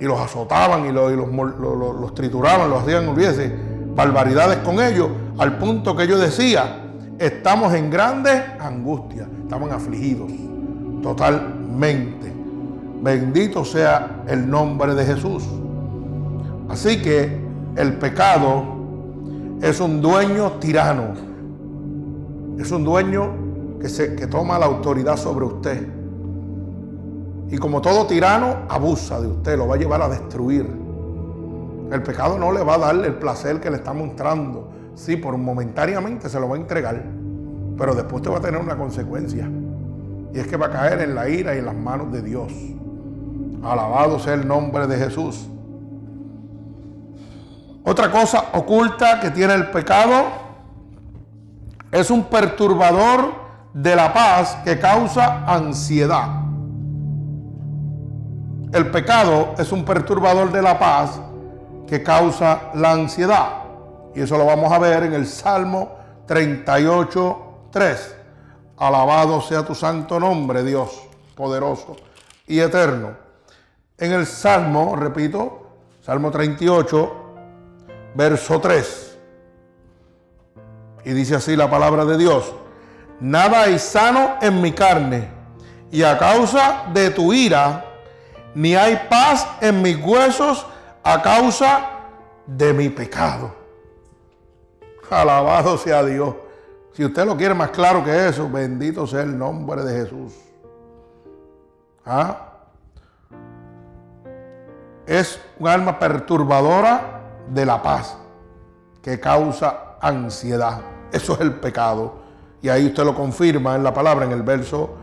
y los azotaban y, los, los, trituraban, los hacían, olvídese, barbaridades con ellos, al punto que yo decía, estamos en grandes angustias, estaban afligidos totalmente. Bendito sea el nombre de Jesús. Así que el pecado es un dueño tirano, es un dueño que, se, que toma la autoridad sobre usted y como todo tirano, abusa de usted, lo va a llevar a destruir. El pecado no le va a dar el placer que le está mostrando. Sí, por momentáneamente se lo va a entregar, pero después te va a tener una consecuencia. Y es que va a caer en la ira y en las manos de Dios. Alabado sea el nombre de Jesús. Otra cosa oculta que tiene el pecado es un perturbador de la paz que causa ansiedad. El pecado es un perturbador de la paz que causa la ansiedad. Y eso lo vamos a ver en el Salmo 38, 3. Alabado sea tu santo nombre, Dios, poderoso y eterno. En el Salmo, repito, Salmo 38, verso 3. Y dice así la palabra de Dios. Nada hay sano en mi carne, y a causa de tu ira, ni hay paz en mis huesos a causa de mi pecado. Alabado sea Dios. Si usted lo quiere más claro que eso, bendito sea el nombre de Jesús. ¿Ah? Es un alma perturbadora de la paz que causa ansiedad. Eso es el pecado. Y ahí usted lo confirma en la palabra, en el verso,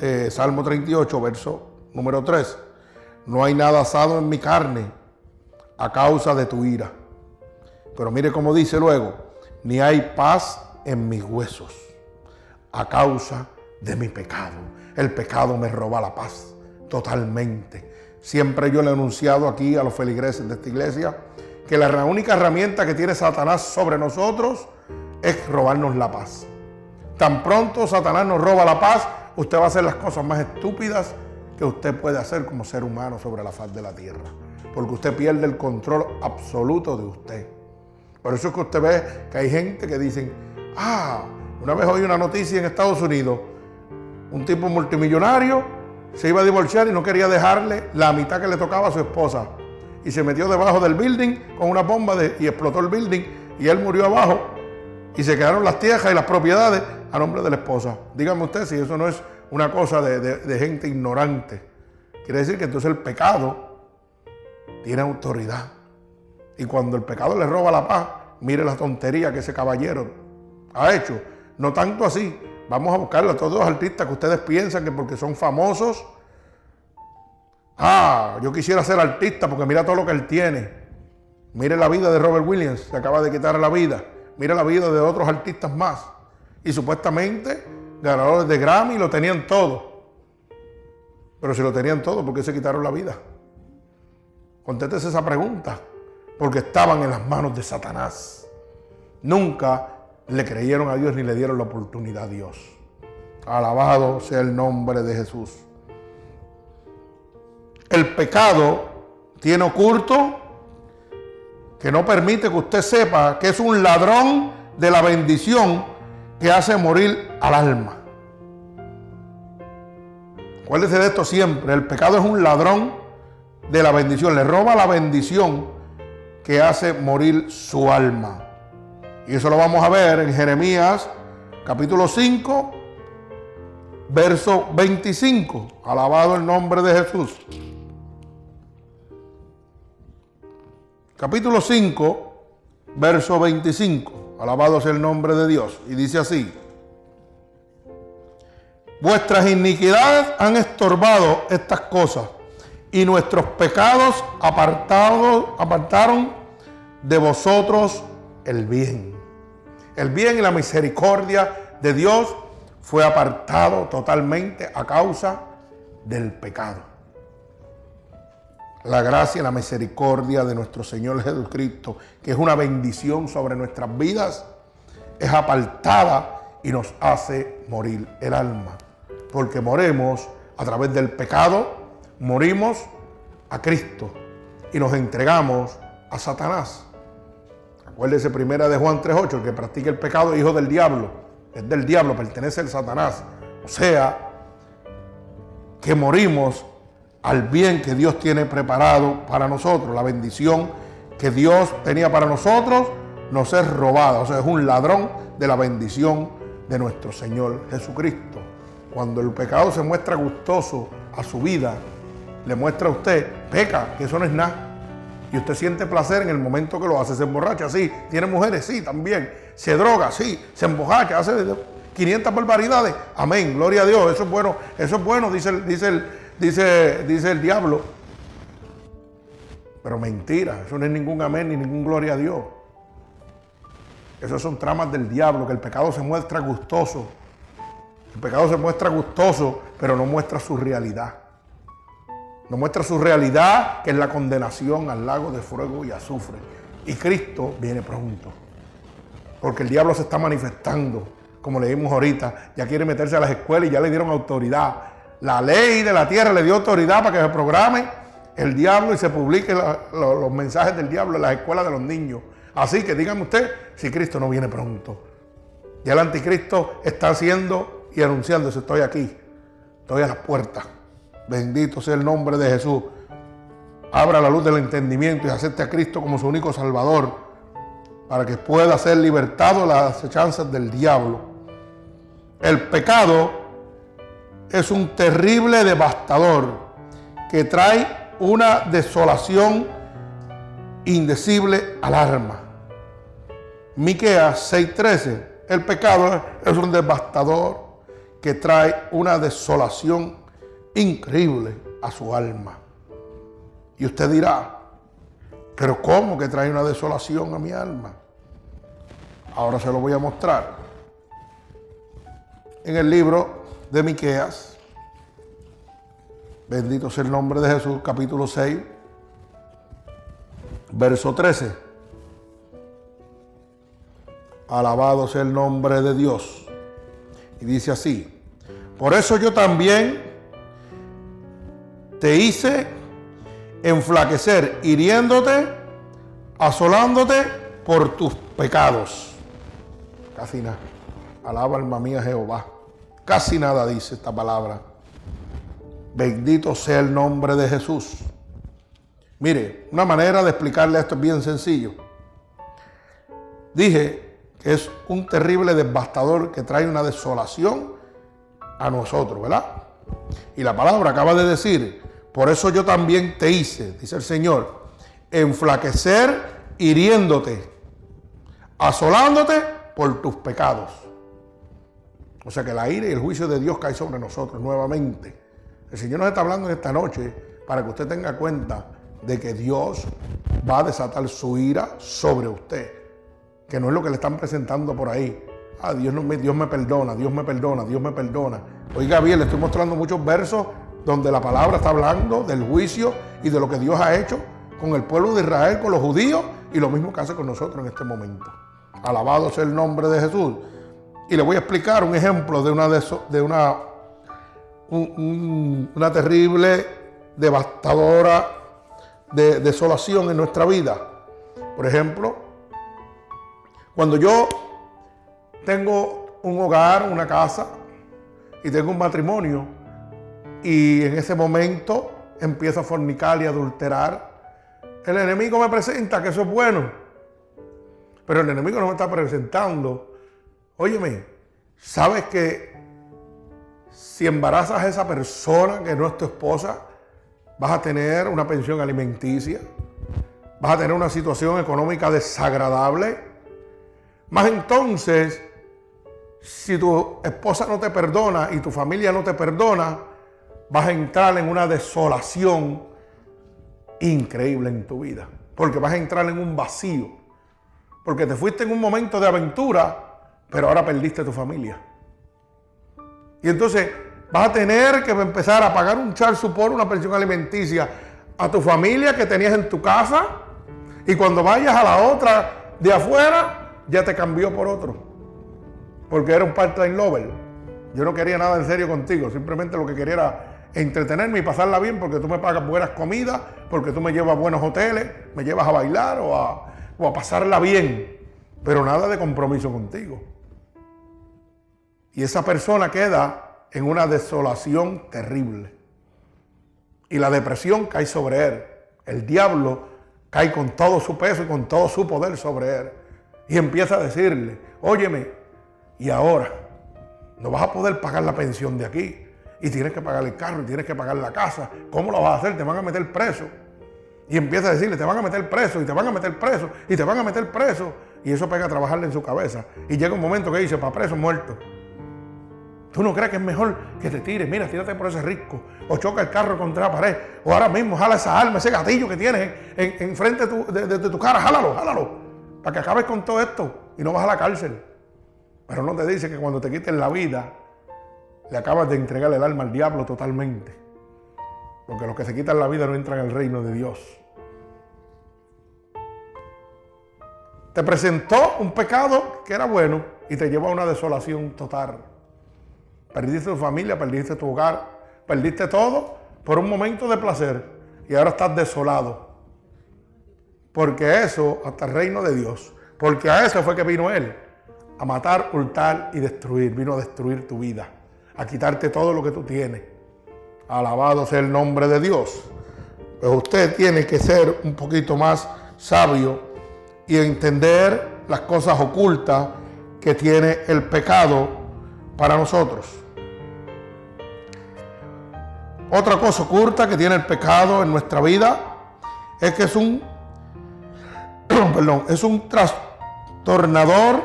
eh, Salmo 38, verso número 3. No hay nada asado en mi carne a causa de tu ira. Pero mire cómo dice luego, ni hay paz en mis huesos a causa de mi pecado. El pecado me roba la paz totalmente. Siempre yo le he anunciado aquí a los feligreses de esta iglesia que la única herramienta que tiene Satanás sobre nosotros es robarnos la paz. Tan pronto Satanás nos roba la paz, usted va a hacer las cosas más estúpidas que usted puede hacer como ser humano sobre la faz de la tierra. Porque usted pierde el control absoluto de usted. Por eso es que usted ve que hay gente que dicen, ah, una vez oí una noticia en Estados Unidos, un tipo multimillonario se iba a divorciar y no quería dejarle la mitad que le tocaba a su esposa. Y se metió debajo del building con una bomba y explotó el building y él murió abajo y se quedaron las tierras y las propiedades a nombre de la esposa. Dígame usted si eso no es una cosa de, gente ignorante. Quiere decir que entonces el pecado tiene autoridad. Y cuando el pecado le roba la paz, mire la tontería que ese caballero ha hecho. No tanto así. Vamos a buscarle a todos los artistas que ustedes piensan que porque son famosos. Ah, yo quisiera ser artista porque mira todo lo que él tiene. Mire la vida de Robert Williams, se acaba de quitar la vida. Mira la vida de otros artistas más. Y supuestamente ganadores de Grammy lo tenían todo. Pero si lo tenían todo, ¿por qué se quitaron la vida? Contéstese esa pregunta. Porque estaban en las manos de Satanás. Nunca le creyeron a Dios ni le dieron la oportunidad a Dios. Alabado sea el nombre de Jesús. El pecado tiene oculto que no permite que usted sepa que es un ladrón de la bendición que hace morir al alma. Acuérdese de esto siempre, el pecado es un ladrón de la bendición, le roba la bendición que hace morir su alma. Y eso lo vamos a ver en Jeremías capítulo 5, verso 25. Alabado el nombre de Jesús. capítulo 5, verso 25. Alabado sea el nombre de Dios. Y dice así. Vuestras iniquidades han estorbado estas cosas y nuestros pecados apartaron de vosotros el bien. El bien y la misericordia de Dios fue apartado totalmente a causa del pecado la gracia y la misericordia de nuestro Señor Jesucristo, que es una bendición sobre nuestras vidas, es apartada y nos hace morir el alma. Porque moremos a través del pecado, morimos a Cristo y nos entregamos a Satanás. Acuérdese primera de Juan 3.8, el que practica el pecado es hijo del diablo, es del diablo, pertenece al Satanás. O sea, que morimos al bien que Dios tiene preparado para nosotros. La bendición que Dios tenía para nosotros nos es robada. O sea, es un ladrón de la bendición de nuestro Señor Jesucristo. Cuando el pecado se muestra gustoso a su vida, le muestra a usted, peca, que eso no es nada. Y usted siente placer en el momento que lo hace. Se emborracha, sí. Tiene mujeres, sí, también. Se droga, sí. Se emborracha, hace 500 barbaridades. Amén. Gloria a Dios. Eso es bueno. Eso es bueno, dice, dice el, dice, dice el diablo. Pero mentira, eso no es ningún amén ni ningún gloria a Dios. Esas son tramas del diablo, que el pecado se muestra gustoso. El pecado se muestra gustoso, pero no muestra su realidad. No muestra su realidad, que es la condenación al lago de fuego y azufre. Y Cristo viene pronto. Porque el diablo se está manifestando como leímos ahorita, ya quiere meterse a las escuelas y ya le dieron autoridad. La ley de la tierra le dio autoridad para que se programe el diablo y se publique los mensajes del diablo en las escuelas de los niños. Así que dígame usted si Cristo no viene pronto. Ya el anticristo está haciendo y anunciándose, estoy aquí, estoy a las puertas. Bendito sea el nombre de Jesús. Abra la luz del entendimiento y acepte a Cristo como su único Salvador para que pueda ser libertado de las acechanzas del diablo. El pecado es un terrible devastador que trae una desolación indecible al alma. Miqueas 6:13, el pecado es un devastador que trae una desolación increíble a su alma. Y usted dirá, pero ¿cómo que trae una desolación a mi alma? Ahora se lo voy a mostrar. En el libro de Miqueas, bendito sea el nombre de Jesús, capítulo 6, verso 13. Alabado sea el nombre de Dios. Y dice así, por eso yo también te hice enflaquecer, hiriéndote, asolándote por tus pecados. Casi nada. Alaba alma mía Jehová. Casi nada dice esta palabra. Bendito sea el nombre de Jesús. Mire, una manera de explicarle esto es bien sencillo. Dije que es un terrible devastador que trae una desolación a nosotros, ¿verdad? Y la palabra acaba de decir, por eso yo también te hice, dice el Señor, enflaquecer hiriéndote, asolándote por tus pecados. O sea que la ira y el juicio de Dios cae sobre nosotros nuevamente. El Señor nos está hablando en esta noche para que usted tenga cuenta de que Dios va a desatar su ira sobre usted. Que no es lo que le están presentando por ahí. Ah, Dios, no me, Dios me perdona, Dios me perdona, Dios me perdona. Oiga bien, le estoy mostrando muchos versos donde la palabra está hablando del juicio y de lo que Dios ha hecho con el pueblo de Israel, con los judíos y lo mismo que hace con nosotros en este momento. Alabado sea el nombre de Jesús. Y le voy a explicar un ejemplo de una, de una, una terrible, devastadora de desolación en nuestra vida. Por ejemplo, cuando yo tengo un hogar, una casa y tengo un matrimonio y en ese momento empiezo a fornicar y adulterar, el enemigo me presenta que eso es bueno. Pero el enemigo no me está presentando. Óyeme, ¿sabes que si embarazas a esa persona que no es tu esposa, vas a tener una pensión alimenticia, vas a tener una situación económica desagradable. Más entonces, si tu esposa no te perdona y tu familia no te perdona, vas a entrar en una desolación increíble en tu vida. Porque vas a entrar en un vacío. Porque te fuiste en un momento de aventura, pero ahora perdiste tu familia. Y entonces Vas a tener que empezar a pagar un char por una pensión alimenticia a tu familia que tenías en tu casa y cuando vayas a la otra de afuera ya te cambió por otro. Porque era un part-time lover. Yo no quería nada en serio contigo, simplemente lo que quería era entretenerme y pasarla bien porque tú me pagas buenas comidas, porque tú me llevas a buenos hoteles, me llevas a bailar o a pasarla bien, pero nada de compromiso contigo. Y esa persona queda en una desolación terrible. Y la depresión cae sobre él. El diablo cae con todo su peso y con todo su poder sobre él. Y empieza a decirle, óyeme, y ahora no vas a poder pagar la pensión de aquí. Y tienes que pagar el carro y tienes que pagar la casa. ¿Cómo lo vas a hacer? Te van a meter preso. Y empieza a decirle, te van a meter preso y te van a meter preso y te van a meter preso. Y eso pega a trabajarle en su cabeza. Y llega un momento que dice, para preso muerto. ¿Tú no crees que es mejor que te tires? Mira, tírate por ese risco. O choca el carro contra la pared. O ahora mismo jala esa arma, ese gatillo que tienes en, frente de tu, cara. Jálalo, jálalo. Para que acabes con todo esto y no vas a la cárcel. Pero no te dice que cuando te quiten la vida, le acabas de entregar el alma al diablo totalmente. Porque los que se quitan la vida no entran al reino de Dios. Te presentó un pecado que era bueno y te llevó a una desolación total. Perdiste tu familia, perdiste tu hogar, perdiste todo por un momento de placer y ahora estás desolado. Porque eso, hasta el reino de Dios, porque a eso fue que vino Él, a matar, hurtar y destruir. Vino a destruir tu vida, a quitarte todo lo que tú tienes. Alabado sea el nombre de Dios. Pues usted tiene que ser un poquito más sabio y entender las cosas ocultas que tiene el pecado para nosotros. Otra cosa oculta que tiene el pecado en nuestra vida es que es un, perdón, es un trastornador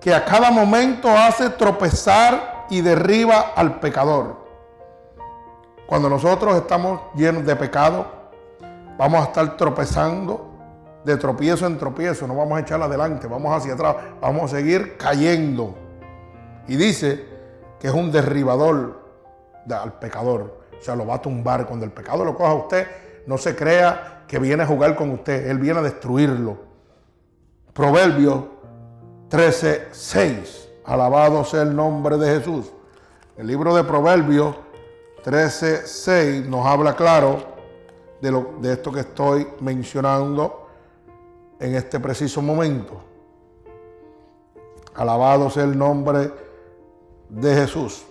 que a cada momento hace tropezar y derriba al pecador. Cuando nosotros estamos llenos de pecado, vamos a estar tropezando de tropiezo en tropiezo, no vamos a echar adelante, vamos hacia atrás, vamos a seguir cayendo. Y dice que es un derribador al pecador, o sea, lo va a tumbar. Cuando el pecado lo coja a usted, no se crea que viene a jugar con usted, él viene a destruirlo. Proverbio 13, 6. Alabado sea el nombre de Jesús. El libro de Proverbios 13, 6 nos habla claro de, lo, de esto que estoy mencionando en este preciso momento. Alabado sea el nombre de Jesús.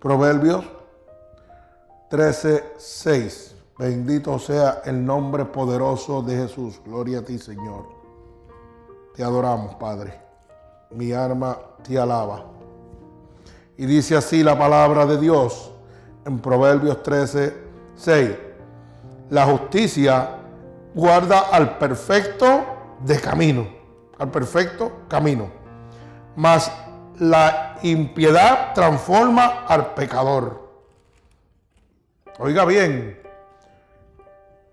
Proverbios 13, 6. Bendito sea el nombre poderoso de Jesús. Gloria a ti, Señor. Te adoramos, Padre. Mi alma te alaba. Y dice así la palabra de Dios en Proverbios 13, 6 la justicia guarda al perfecto de camino, al perfecto camino. Mas la impiedad transforma al pecador. Oiga bien,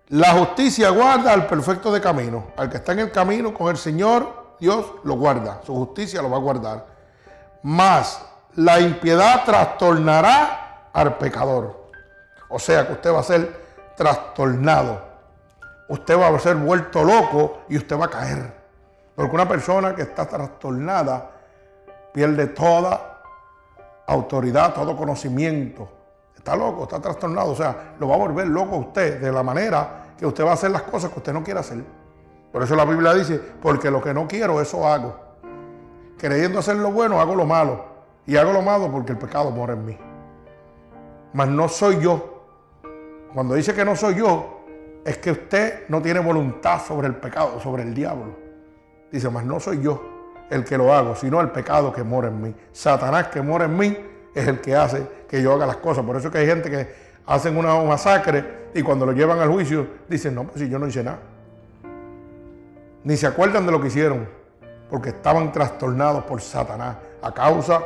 la justicia guarda al perfecto de camino. Al que está en el camino con el Señor, Dios lo guarda. Su justicia lo va a guardar. Mas la impiedad trastornará al pecador. O sea que usted va a ser trastornado. Usted va a ser vuelto loco y usted va a caer. Porque una persona que está trastornada pierde toda autoridad, todo conocimiento. Está loco, está trastornado. O sea, lo va a volver loco a usted de la manera que usted va a hacer las cosas que usted no quiere hacer. Por eso la Biblia dice, porque lo que no quiero, eso hago. Creyendo hacer lo bueno, hago lo malo. Y hago lo malo porque el pecado mora en mí. Mas no soy yo cuando dice que no soy yo, es que usted no tiene voluntad sobre el pecado, sobre el diablo. Dice, mas no soy yo el que lo hago, sino el pecado que mora en mí. Satanás que mora en mí es el que hace que yo haga las cosas. Por eso es que hay gente que hacen una masacre y cuando lo llevan al juicio dicen, no, pues si yo no hice nada. Ni se acuerdan de lo que hicieron, porque estaban trastornados por Satanás a causa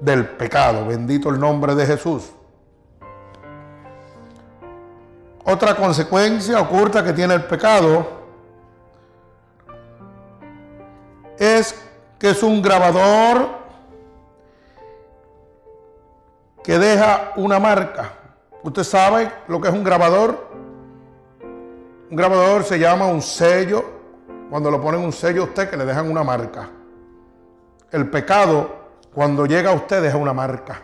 del pecado. Bendito el nombre de Jesús. Otra consecuencia oculta que tiene el pecado es que es un grabador que deja una marca. ¿Usted sabe lo que es un grabador? Un grabador se llama un sello. Cuando lo ponen un sello a usted que le dejan una marca. El pecado, cuando llega a usted, deja una marca.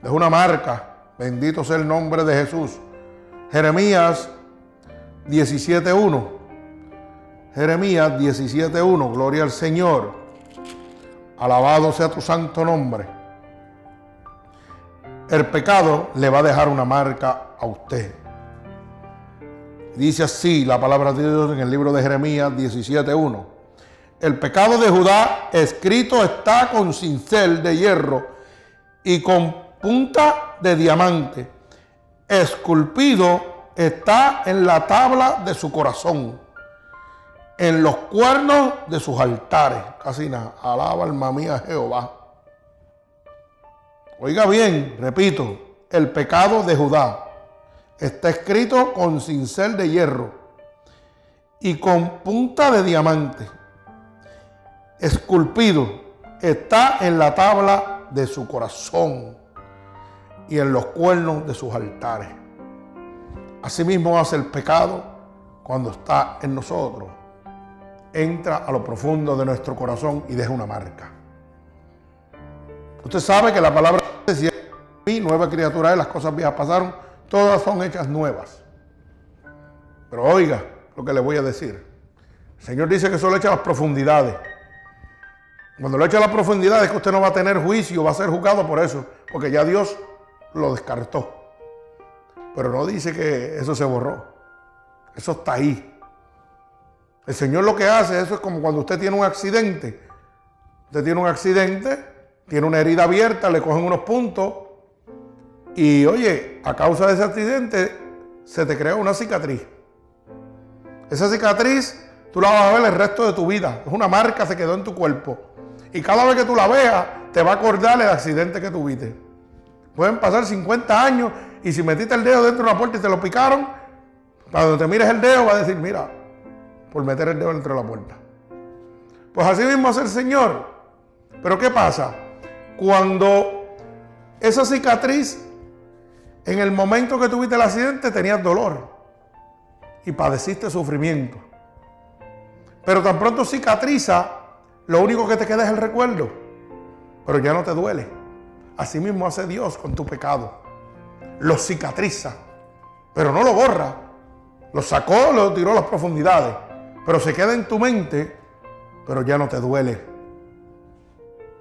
Deja una marca. Bendito sea el nombre de Jesús. Jeremías 17.1. Jeremías 17.1. Gloria al Señor. Alabado sea tu santo nombre. El pecado le va a dejar una marca a usted. Dice así la palabra de Dios en el libro de Jeremías 17.1. El pecado de Judá escrito está con cincel de hierro y con punta de diamante esculpido está en la tabla de su corazón, en los cuernos de sus altares. Casi nada, alaba alma mía Jehová. Oiga bien, repito, el pecado de Judá está escrito con cincel de hierro y con punta de diamante. Esculpido está en la tabla de su corazón y en los cuernos de sus altares. Asimismo hace el pecado cuando está en nosotros, entra a lo profundo de nuestro corazón y deja una marca. Usted sabe que la palabra dice, mi nueva criatura es, las cosas viejas pasaron, todas son hechas nuevas. Pero oiga lo que le voy a decir. El Señor dice que solo echa las profundidades. Cuando lo echa a las profundidades es que usted no va a tener juicio, va a ser juzgado por eso, porque ya Dios lo descartó. Pero no dice que eso se borró. Eso está ahí. El Señor lo que hace, eso es como cuando usted tiene un accidente. Usted tiene un accidente, tiene una herida abierta, le cogen unos puntos y oye, a causa de ese accidente se te crea una cicatriz. Esa cicatriz tú la vas a ver el resto de tu vida. Es una marca, se quedó en tu cuerpo. Y cada vez que tú la veas, te va a acordar el accidente que tuviste. Pueden pasar 50 años y si metiste el dedo dentro de una puerta y te lo picaron, cuando te mires el dedo va a decir, mira, por meter el dedo dentro de la puerta. Pues así mismo hace el Señor. Pero ¿qué pasa? Cuando esa cicatriz, en el momento que tuviste el accidente, tenías dolor y padeciste sufrimiento. Pero tan pronto cicatriza, lo único que te queda es el recuerdo. Pero ya no te duele. Así mismo hace Dios con tu pecado. Lo cicatriza, pero no lo borra. Lo sacó, lo tiró a las profundidades pero se queda en tu mente, pero ya no te duele.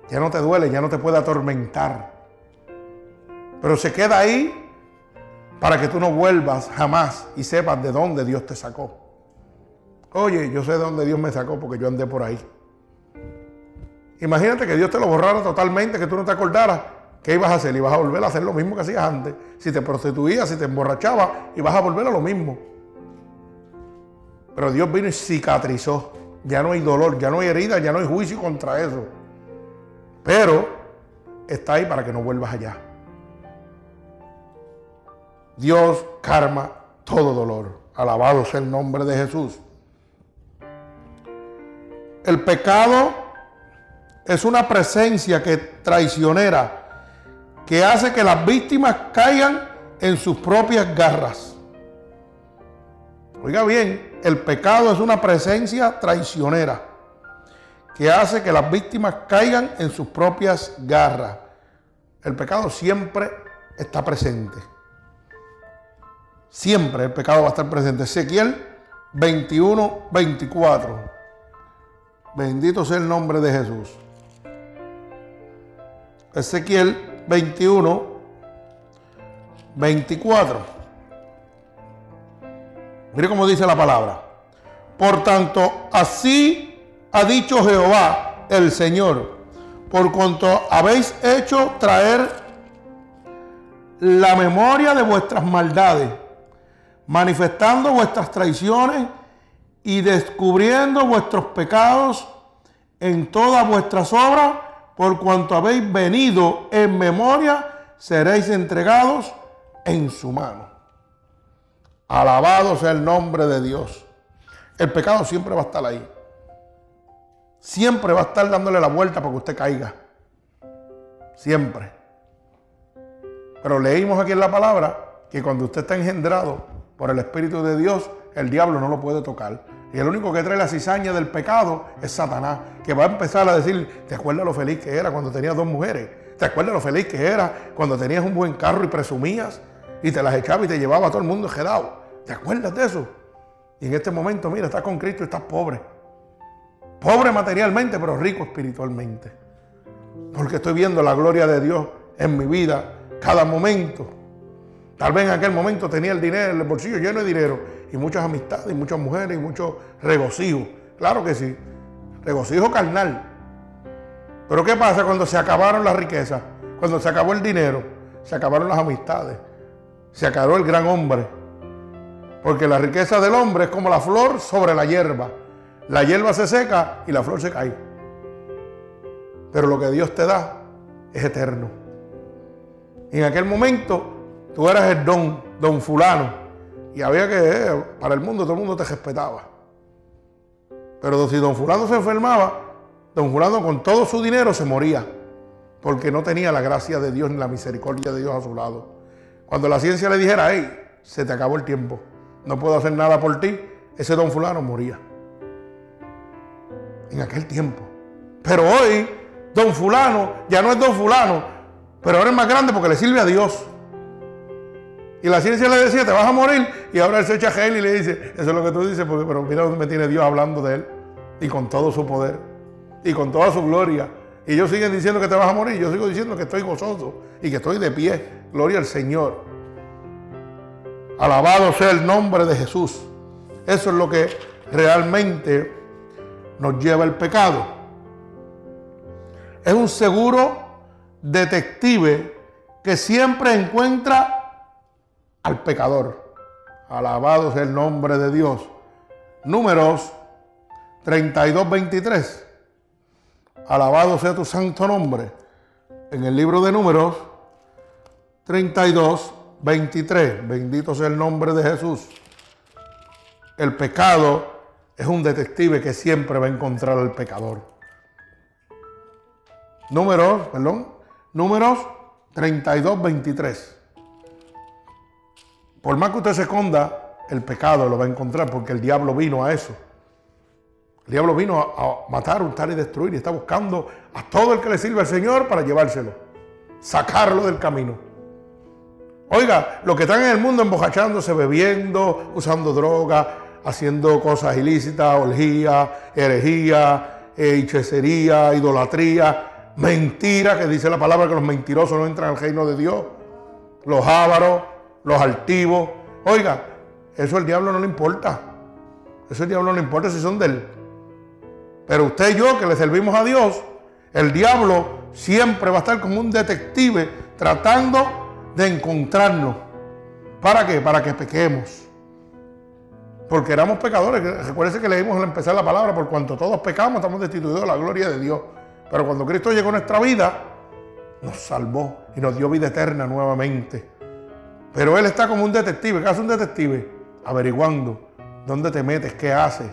Ya no te duele, ya no te puede atormentar. Pero se queda ahí para que tú no vuelvas jamás y sepas de dónde Dios te sacó. Oye, yo sé de dónde Dios me sacó porque yo andé por ahí. Imagínate que Dios te lo borrara totalmente, que tú no te acordaras. ¿Qué ibas a hacer? Ibas a volver a hacer lo mismo que hacías antes. Si te prostituías, si te emborrachabas, ibas a volver a lo mismo. Pero Dios vino y cicatrizó. Ya no hay dolor, ya no hay herida, ya no hay juicio contra eso. Pero está ahí para que no vuelvas allá. Dios karma todo dolor. Alabado sea el nombre de Jesús. El pecado es una presencia que traicionera que hace que las víctimas caigan en sus propias garras. Oiga bien, el pecado es una presencia traicionera que hace que las víctimas caigan en sus propias garras. El pecado siempre está presente. Siempre el pecado va a estar presente. Ezequiel 21, 24. Bendito sea el nombre de Jesús. Ezequiel 21, 24. Mire cómo dice la palabra. Por tanto, así ha dicho Jehová el Señor, por cuanto habéis hecho traer la memoria de vuestras maldades, manifestando vuestras traiciones y descubriendo vuestros pecados en todas vuestras obras, por cuanto habéis venido en memoria, seréis entregados en su mano. Alabado sea el nombre de Dios. El pecado siempre va a estar ahí. Siempre va a estar dándole la vuelta para que usted caiga. Siempre. Pero leímos aquí en la palabra que cuando usted está engendrado por el Espíritu de Dios, el diablo no lo puede tocar. Y el único que trae la cizaña del pecado es Satanás, que va a empezar a decir, ¿te acuerdas lo feliz que era cuando tenías dos mujeres? ¿Te acuerdas lo feliz que era cuando tenías un buen carro y presumías? Y te las echaba y te llevaba a todo el mundo quedado. ¿Te acuerdas de eso? Y en este momento, mira, estás con Cristo y estás pobre. Pobre materialmente, pero rico espiritualmente. Porque estoy viendo la gloria de Dios en mi vida cada momento. Tal vez en aquel momento tenía el dinero, el bolsillo lleno de dinero y muchas amistades, y muchas mujeres y mucho regocijo. Claro que sí, regocijo carnal. Pero ¿qué pasa cuando se acabaron las riquezas? Cuando se acabó el dinero, se acabaron las amistades, se acabó el gran hombre, porque la riqueza del hombre es como la flor sobre la hierba. La hierba se seca y la flor se cae. Pero lo que Dios te da es eterno. En aquel momento tú eras el don, don fulano. Y había que, eh, para el mundo, todo el mundo te respetaba. Pero si don fulano se enfermaba, don fulano con todo su dinero se moría. Porque no tenía la gracia de Dios ni la misericordia de Dios a su lado. Cuando la ciencia le dijera, hey, se te acabó el tiempo no puedo hacer nada por ti, ese don fulano moría. En aquel tiempo. Pero hoy, don fulano ya no es don fulano, pero ahora es más grande porque le sirve a Dios. Y la ciencia le decía, te vas a morir. Y ahora él se echa él y le dice, eso es lo que tú dices, porque, pero mira dónde me tiene Dios hablando de él. Y con todo su poder. Y con toda su gloria. Y ellos siguen diciendo que te vas a morir. Yo sigo diciendo que estoy gozoso y que estoy de pie. Gloria al Señor. Alabado sea el nombre de Jesús. Eso es lo que realmente nos lleva el pecado. Es un seguro detective que siempre encuentra al pecador. Alabado sea el nombre de Dios. Números 32, 23. Alabado sea tu santo nombre. En el libro de Números 32, 23. Bendito sea el nombre de Jesús. El pecado es un detective que siempre va a encontrar al pecador. Números, perdón, números 32, 23. Por más que usted se esconda, el pecado lo va a encontrar porque el diablo vino a eso. El diablo vino a, matar, untar y destruir y está buscando a todo el que le sirve al Señor para llevárselo, sacarlo del camino. Oiga, los que están en el mundo embojachándose, bebiendo, usando droga, haciendo cosas ilícitas, orgía, herejía, hechicería, idolatría, mentira, que dice la palabra que los mentirosos no entran al reino de Dios, los ávaros, los altivos. Oiga, eso al diablo no le importa. Eso al diablo no le importa si son de él. Pero usted y yo que le servimos a Dios, el diablo siempre va a estar como un detective tratando de encontrarnos. ¿Para qué? Para que pequemos. Porque éramos pecadores. Recuerden que leímos al empezar la palabra, por cuanto todos pecamos, estamos destituidos de la gloria de Dios. Pero cuando Cristo llegó a nuestra vida, nos salvó y nos dio vida eterna nuevamente. Pero Él está como un detective. ¿Qué hace un detective? Averiguando dónde te metes, qué haces,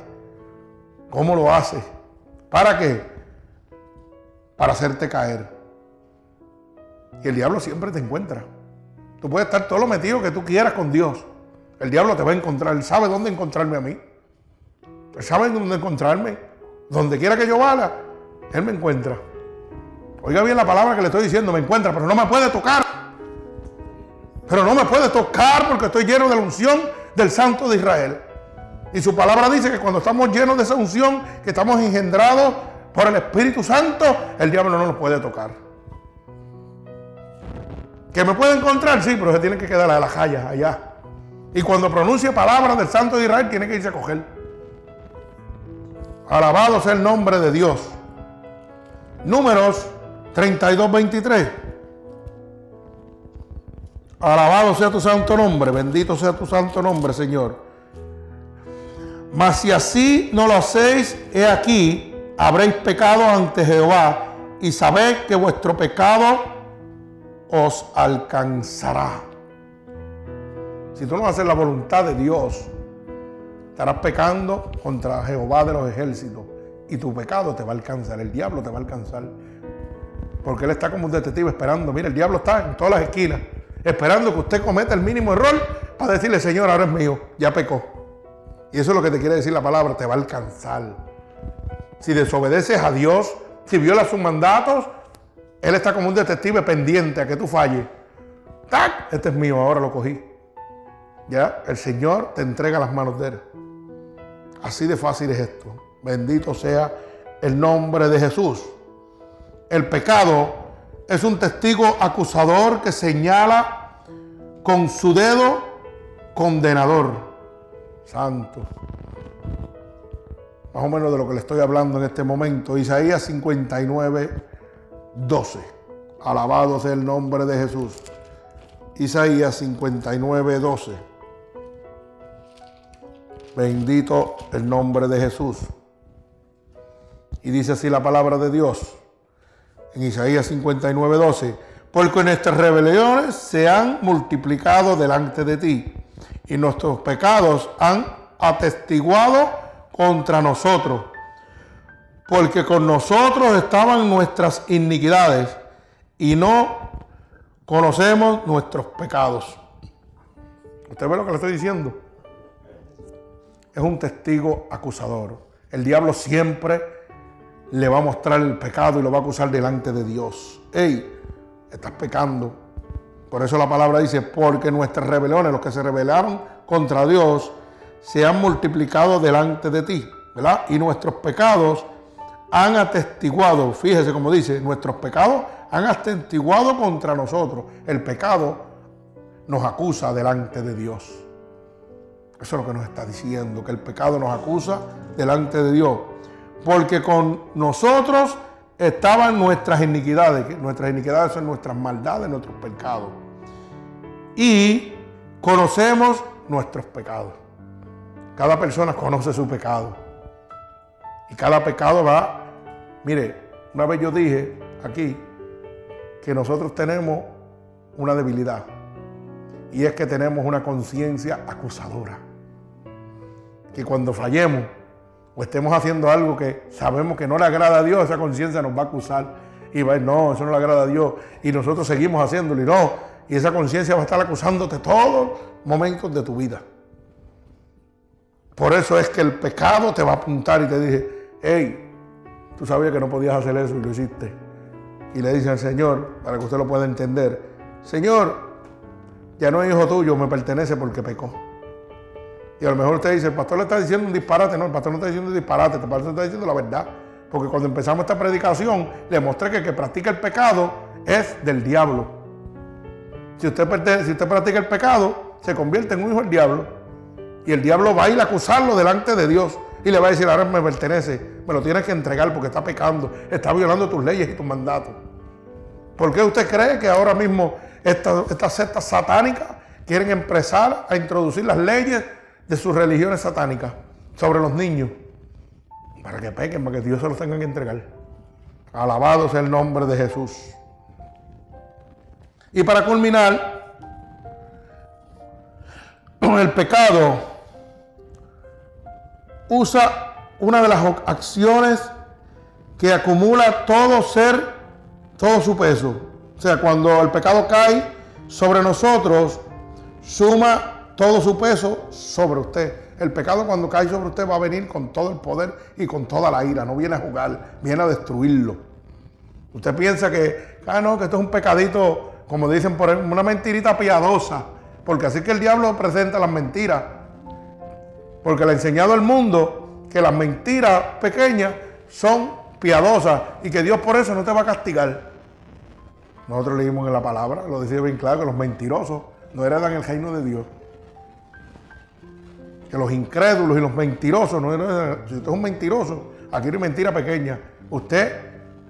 cómo lo haces. ¿Para qué? Para hacerte caer. Y el diablo siempre te encuentra. Tú puedes estar todo lo metido que tú quieras con Dios. El diablo te va a encontrar. Él sabe dónde encontrarme a mí. Él sabe dónde encontrarme. Donde quiera que yo vaya, Él me encuentra. Oiga bien la palabra que le estoy diciendo, me encuentra, pero no me puede tocar. Pero no me puede tocar porque estoy lleno de la unción del Santo de Israel. Y su palabra dice que cuando estamos llenos de esa unción, que estamos engendrados por el Espíritu Santo, el diablo no nos puede tocar. ¿Que me puede encontrar? Sí, pero se tiene que quedar a la jaya allá. Y cuando pronuncia palabras del Santo de Israel, tiene que irse a coger. Alabado sea el nombre de Dios. Números 32, 23. Alabado sea tu santo nombre, bendito sea tu santo nombre, Señor. Mas si así no lo hacéis, he aquí, habréis pecado ante Jehová y sabed que vuestro pecado os alcanzará. Si tú no haces la voluntad de Dios, estarás pecando contra Jehová de los ejércitos y tu pecado te va a alcanzar, el diablo te va a alcanzar. Porque él está como un detective esperando. Mira, el diablo está en todas las esquinas, esperando que usted cometa el mínimo error para decirle, Señor, ahora es mío, ya pecó. Y eso es lo que te quiere decir la palabra, te va a alcanzar. Si desobedeces a Dios, si violas sus mandatos, Él está como un detective pendiente a que tú falles. ¡Tac! Este es mío, ahora lo cogí. Ya, el Señor te entrega las manos de Él. Así de fácil es esto. Bendito sea el nombre de Jesús. El pecado es un testigo acusador que señala con su dedo condenador. Santo. Más o menos de lo que le estoy hablando en este momento. Isaías 59, 12. Alabado sea el nombre de Jesús. Isaías 59, 12. Bendito el nombre de Jesús. Y dice así la palabra de Dios en Isaías 59, 12. Porque nuestras rebeliones se han multiplicado delante de ti y nuestros pecados han atestiguado contra nosotros, porque con nosotros estaban nuestras iniquidades y no conocemos nuestros pecados. ¿Usted ve lo que le estoy diciendo? es un testigo acusador. El diablo siempre le va a mostrar el pecado y lo va a acusar delante de Dios. Hey, estás pecando. Por eso la palabra dice, porque nuestras rebeliones, los que se rebelaron contra Dios, se han multiplicado delante de ti, ¿verdad? Y nuestros pecados han atestiguado, fíjese como dice, nuestros pecados han atestiguado contra nosotros. El pecado nos acusa delante de Dios. Eso es lo que nos está diciendo, que el pecado nos acusa delante de Dios. Porque con nosotros estaban nuestras iniquidades, nuestras iniquidades son nuestras maldades, nuestros pecados. Y conocemos nuestros pecados. Cada persona conoce su pecado. Y cada pecado va, mire, una vez yo dije aquí que nosotros tenemos una debilidad. Y es que tenemos una conciencia acusadora. Que cuando fallemos, o estemos haciendo algo que sabemos que no le agrada a Dios, esa conciencia nos va a acusar y va a decir, no, eso no le agrada a Dios. Y nosotros seguimos haciéndolo y no. Y esa conciencia va a estar acusándote todos los momentos de tu vida. Por eso es que el pecado te va a apuntar y te dice, hey, tú sabías que no podías hacer eso y lo hiciste. Y le dice al Señor, para que usted lo pueda entender, Señor, ya no es hijo tuyo, me pertenece porque pecó. Y a lo mejor usted dice, el pastor le está diciendo un disparate. No, el pastor no está diciendo un disparate, el pastor está diciendo la verdad. Porque cuando empezamos esta predicación, le mostré que el que practica el pecado es del diablo. Si usted, si usted practica el pecado, se convierte en un hijo del diablo. Y el diablo va a ir a acusarlo delante de Dios. Y le va a decir, ahora me pertenece, me lo tienes que entregar porque está pecando, está violando tus leyes y tus mandatos. ¿Por qué usted cree que ahora mismo estas esta sectas satánicas quieren empezar a introducir las leyes de sus religiones satánicas sobre los niños para que pequen, para que Dios se los tenga que entregar. Alabado sea el nombre de Jesús. Y para culminar, el pecado usa una de las acciones que acumula todo ser, todo su peso. O sea, cuando el pecado cae sobre nosotros, suma todo su peso sobre usted. El pecado cuando cae sobre usted va a venir con todo el poder y con toda la ira. No viene a jugar, viene a destruirlo. Usted piensa que, ah, no, que esto es un pecadito, como dicen por una mentirita piadosa. Porque así que el diablo presenta las mentiras. Porque le ha enseñado al mundo que las mentiras pequeñas son piadosas y que Dios por eso no te va a castigar. Nosotros leímos en la palabra, lo decía bien claro, que los mentirosos no heredan el reino de Dios que los incrédulos y los mentirosos, no, si usted es un mentiroso, aquí hay mentira pequeña. Usted,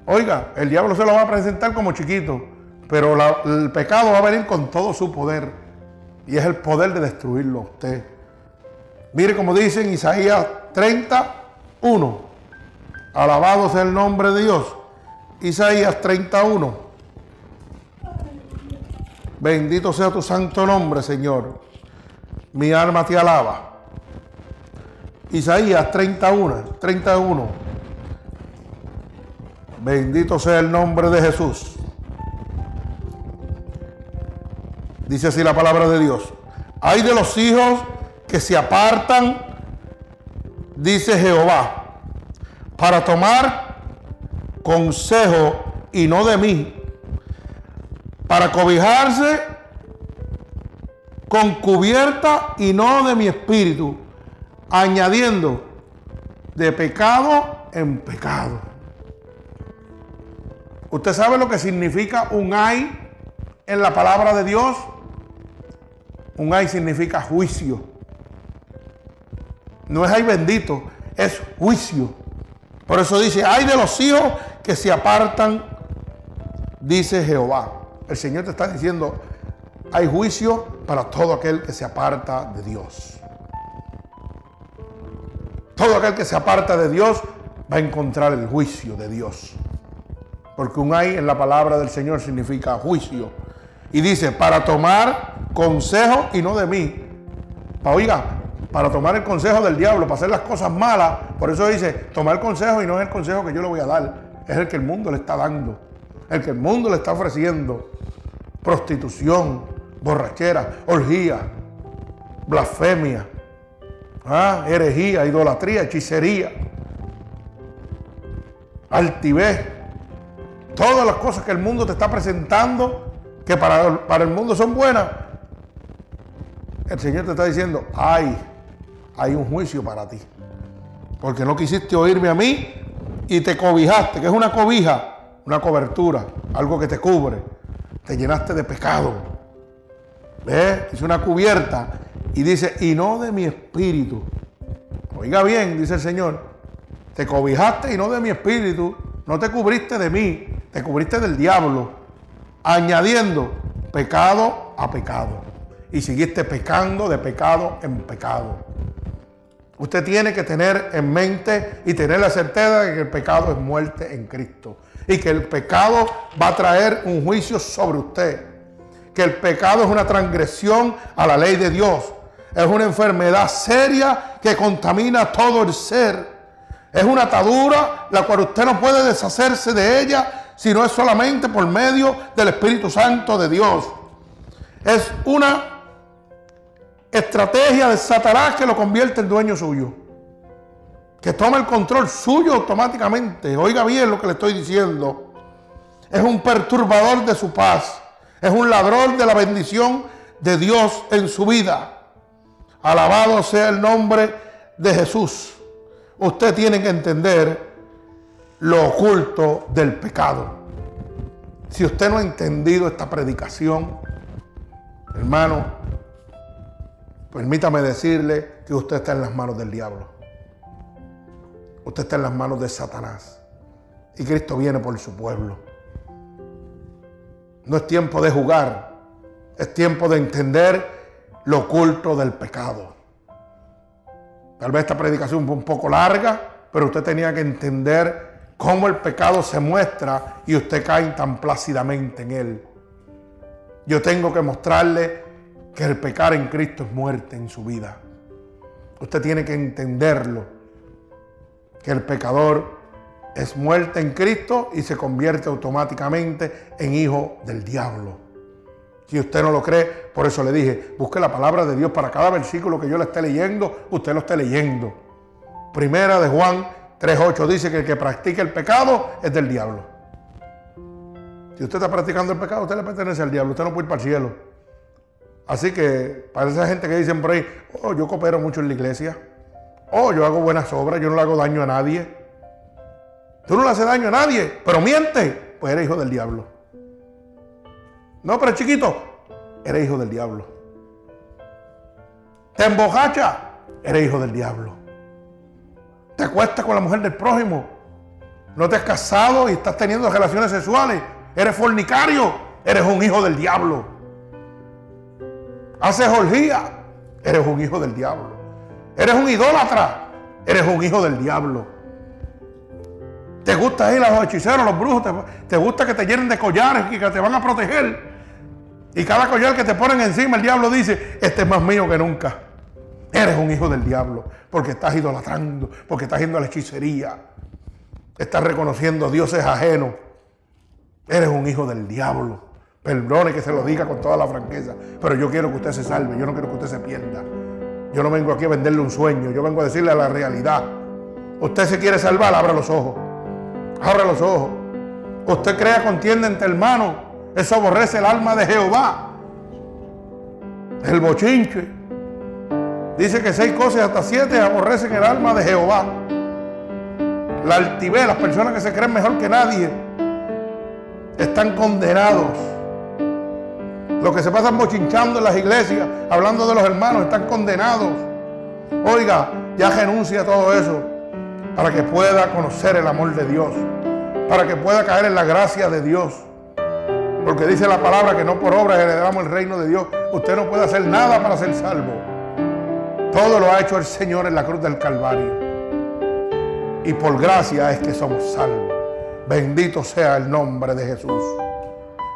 oiga, el diablo se lo va a presentar como chiquito, pero el pecado va a venir con todo su poder. Y es el poder de destruirlo a usted. Mire como dice en Isaías 31. Alabado sea el nombre de Dios. Isaías 31. Bendito sea tu santo nombre, Señor. Mi alma te alaba. Isaías 31, 31. Bendito sea el nombre de Jesús. Dice así la palabra de Dios. Hay de los hijos que se apartan, dice Jehová, para tomar consejo y no de mí, para cobijarse con cubierta y no de mi espíritu añadiendo de pecado en pecado. ¿Usted sabe lo que significa un ay en la palabra de Dios? Un ay significa juicio. No es ay bendito, es juicio. Por eso dice, ay de los hijos que se apartan, dice Jehová. El Señor te está diciendo, hay juicio para todo aquel que se aparta de Dios. Todo aquel que se aparta de Dios va a encontrar el juicio de Dios. Porque un ay en la palabra del Señor significa juicio. Y dice, para tomar consejo y no de mí. Oiga, para tomar el consejo del diablo, para hacer las cosas malas. Por eso dice, tomar consejo y no es el consejo que yo le voy a dar. Es el que el mundo le está dando. El que el mundo le está ofreciendo. Prostitución, borrachera, orgía, blasfemia, Ah, herejía, idolatría, hechicería, altivez, todas las cosas que el mundo te está presentando, que para, para el mundo son buenas. El Señor te está diciendo, ay, hay un juicio para ti. Porque no quisiste oírme a mí y te cobijaste, que es una cobija, una cobertura, algo que te cubre. Te llenaste de pecado. ¿Ves? Es una cubierta. Y dice, y no de mi espíritu. Oiga bien, dice el Señor. Te cobijaste y no de mi espíritu. No te cubriste de mí, te cubriste del diablo. Añadiendo pecado a pecado. Y seguiste pecando de pecado en pecado. Usted tiene que tener en mente y tener la certeza de que el pecado es muerte en Cristo. Y que el pecado va a traer un juicio sobre usted. Que el pecado es una transgresión a la ley de Dios. Es una enfermedad seria que contamina todo el ser. Es una atadura la cual usted no puede deshacerse de ella si no es solamente por medio del Espíritu Santo de Dios. Es una estrategia de Satanás que lo convierte en dueño suyo. Que toma el control suyo automáticamente. Oiga bien lo que le estoy diciendo. Es un perturbador de su paz. Es un ladrón de la bendición de Dios en su vida. Alabado sea el nombre de Jesús. Usted tiene que entender lo oculto del pecado. Si usted no ha entendido esta predicación, hermano, Permítame decirle que usted está en las manos del diablo. Usted está en las manos de Satanás. Y Cristo viene por su pueblo. No es tiempo de jugar. Es tiempo de entender lo oculto del pecado. Tal vez esta predicación fue un poco larga, pero usted tenía que entender cómo el pecado se muestra y usted cae tan plácidamente en él. Yo tengo que mostrarle que el pecar en Cristo es muerte en su vida. Usted tiene que entenderlo, que el pecador es muerte en Cristo y se convierte automáticamente en hijo del diablo. Si usted no lo cree, por eso le dije, busque la palabra de Dios para cada versículo que yo le esté leyendo, usted lo esté leyendo. Primera de Juan 3.8 dice que el que practica el pecado es del diablo. Si usted está practicando el pecado, usted le pertenece al diablo, usted no puede ir para el cielo. Así que para esa gente que dicen por ahí, oh, yo coopero mucho en la iglesia, oh, yo hago buenas obras, yo no le hago daño a nadie. Tú no le haces daño a nadie, pero miente, pues eres hijo del diablo. No, pero chiquito, eres hijo del diablo. Te embojacha, eres hijo del diablo. Te acuestas con la mujer del prójimo. No te has casado y estás teniendo relaciones sexuales. Eres fornicario, eres un hijo del diablo haces orgía, eres un hijo del diablo. Eres un idólatra, eres un hijo del diablo. Te gusta ir a los hechiceros, los brujos, te, gusta que te llenen de collares y que te van a proteger. Y cada collar que te ponen encima, el diablo dice, este es más mío que nunca. Eres un hijo del diablo, porque estás idolatrando, porque estás yendo a la hechicería. Estás reconociendo dioses ajenos. Eres un hijo del diablo. Perdone que se lo diga con toda la franqueza, pero yo quiero que usted se salve, yo no quiero que usted se pierda. Yo no vengo aquí a venderle un sueño, yo vengo a decirle la realidad. Usted se quiere salvar, abra los ojos. Abra los ojos. Usted crea contienda entre hermanos, eso aborrece el alma de Jehová. El bochinche. Dice que seis cosas hasta siete aborrecen el alma de Jehová. La altivez, las personas que se creen mejor que nadie, están condenados. Los que se pasan bochinchando en las iglesias, hablando de los hermanos, están condenados. Oiga, ya renuncia todo eso para que pueda conocer el amor de Dios, para que pueda caer en la gracia de Dios. Porque dice la palabra que no por obras heredamos el reino de Dios. Usted no puede hacer nada para ser salvo. Todo lo ha hecho el Señor en la cruz del Calvario. Y por gracia es que somos salvos. Bendito sea el nombre de Jesús.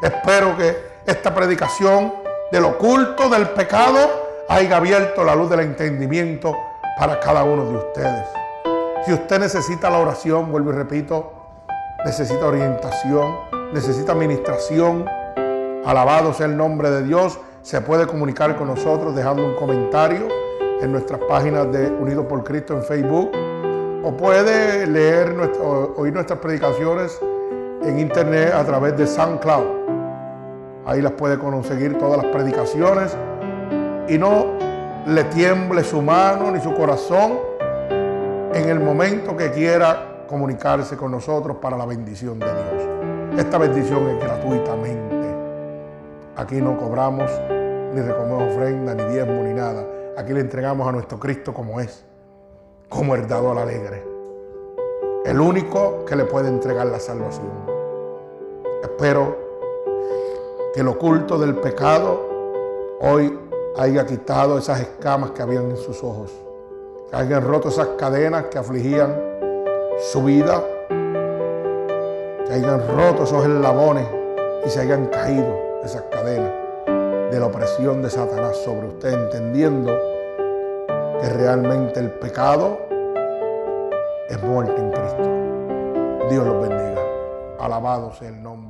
Espero que esta predicación del oculto del pecado haya abierto la luz del entendimiento para cada uno de ustedes. Si usted necesita la oración, vuelvo y repito, necesita orientación, necesita administración, alabado sea el nombre de Dios, se puede comunicar con nosotros dejando un comentario en nuestras páginas de Unidos por Cristo en Facebook o puede leer o oír nuestras predicaciones en internet a través de SoundCloud. Ahí las puede conseguir todas las predicaciones y no le tiemble su mano ni su corazón en el momento que quiera comunicarse con nosotros para la bendición de Dios. Esta bendición es gratuitamente. Aquí no cobramos ni recomendamos ofrenda, ni diezmo, ni nada. Aquí le entregamos a nuestro Cristo como es, como al alegre. El único que le puede entregar la salvación. Espero que el oculto del pecado hoy haya quitado esas escamas que habían en sus ojos, que hayan roto esas cadenas que afligían su vida, que hayan roto esos eslabones y se hayan caído esas cadenas de la opresión de Satanás sobre usted, entendiendo que realmente el pecado es muerte en Cristo. Dios los bendiga. Alabado sea el nombre.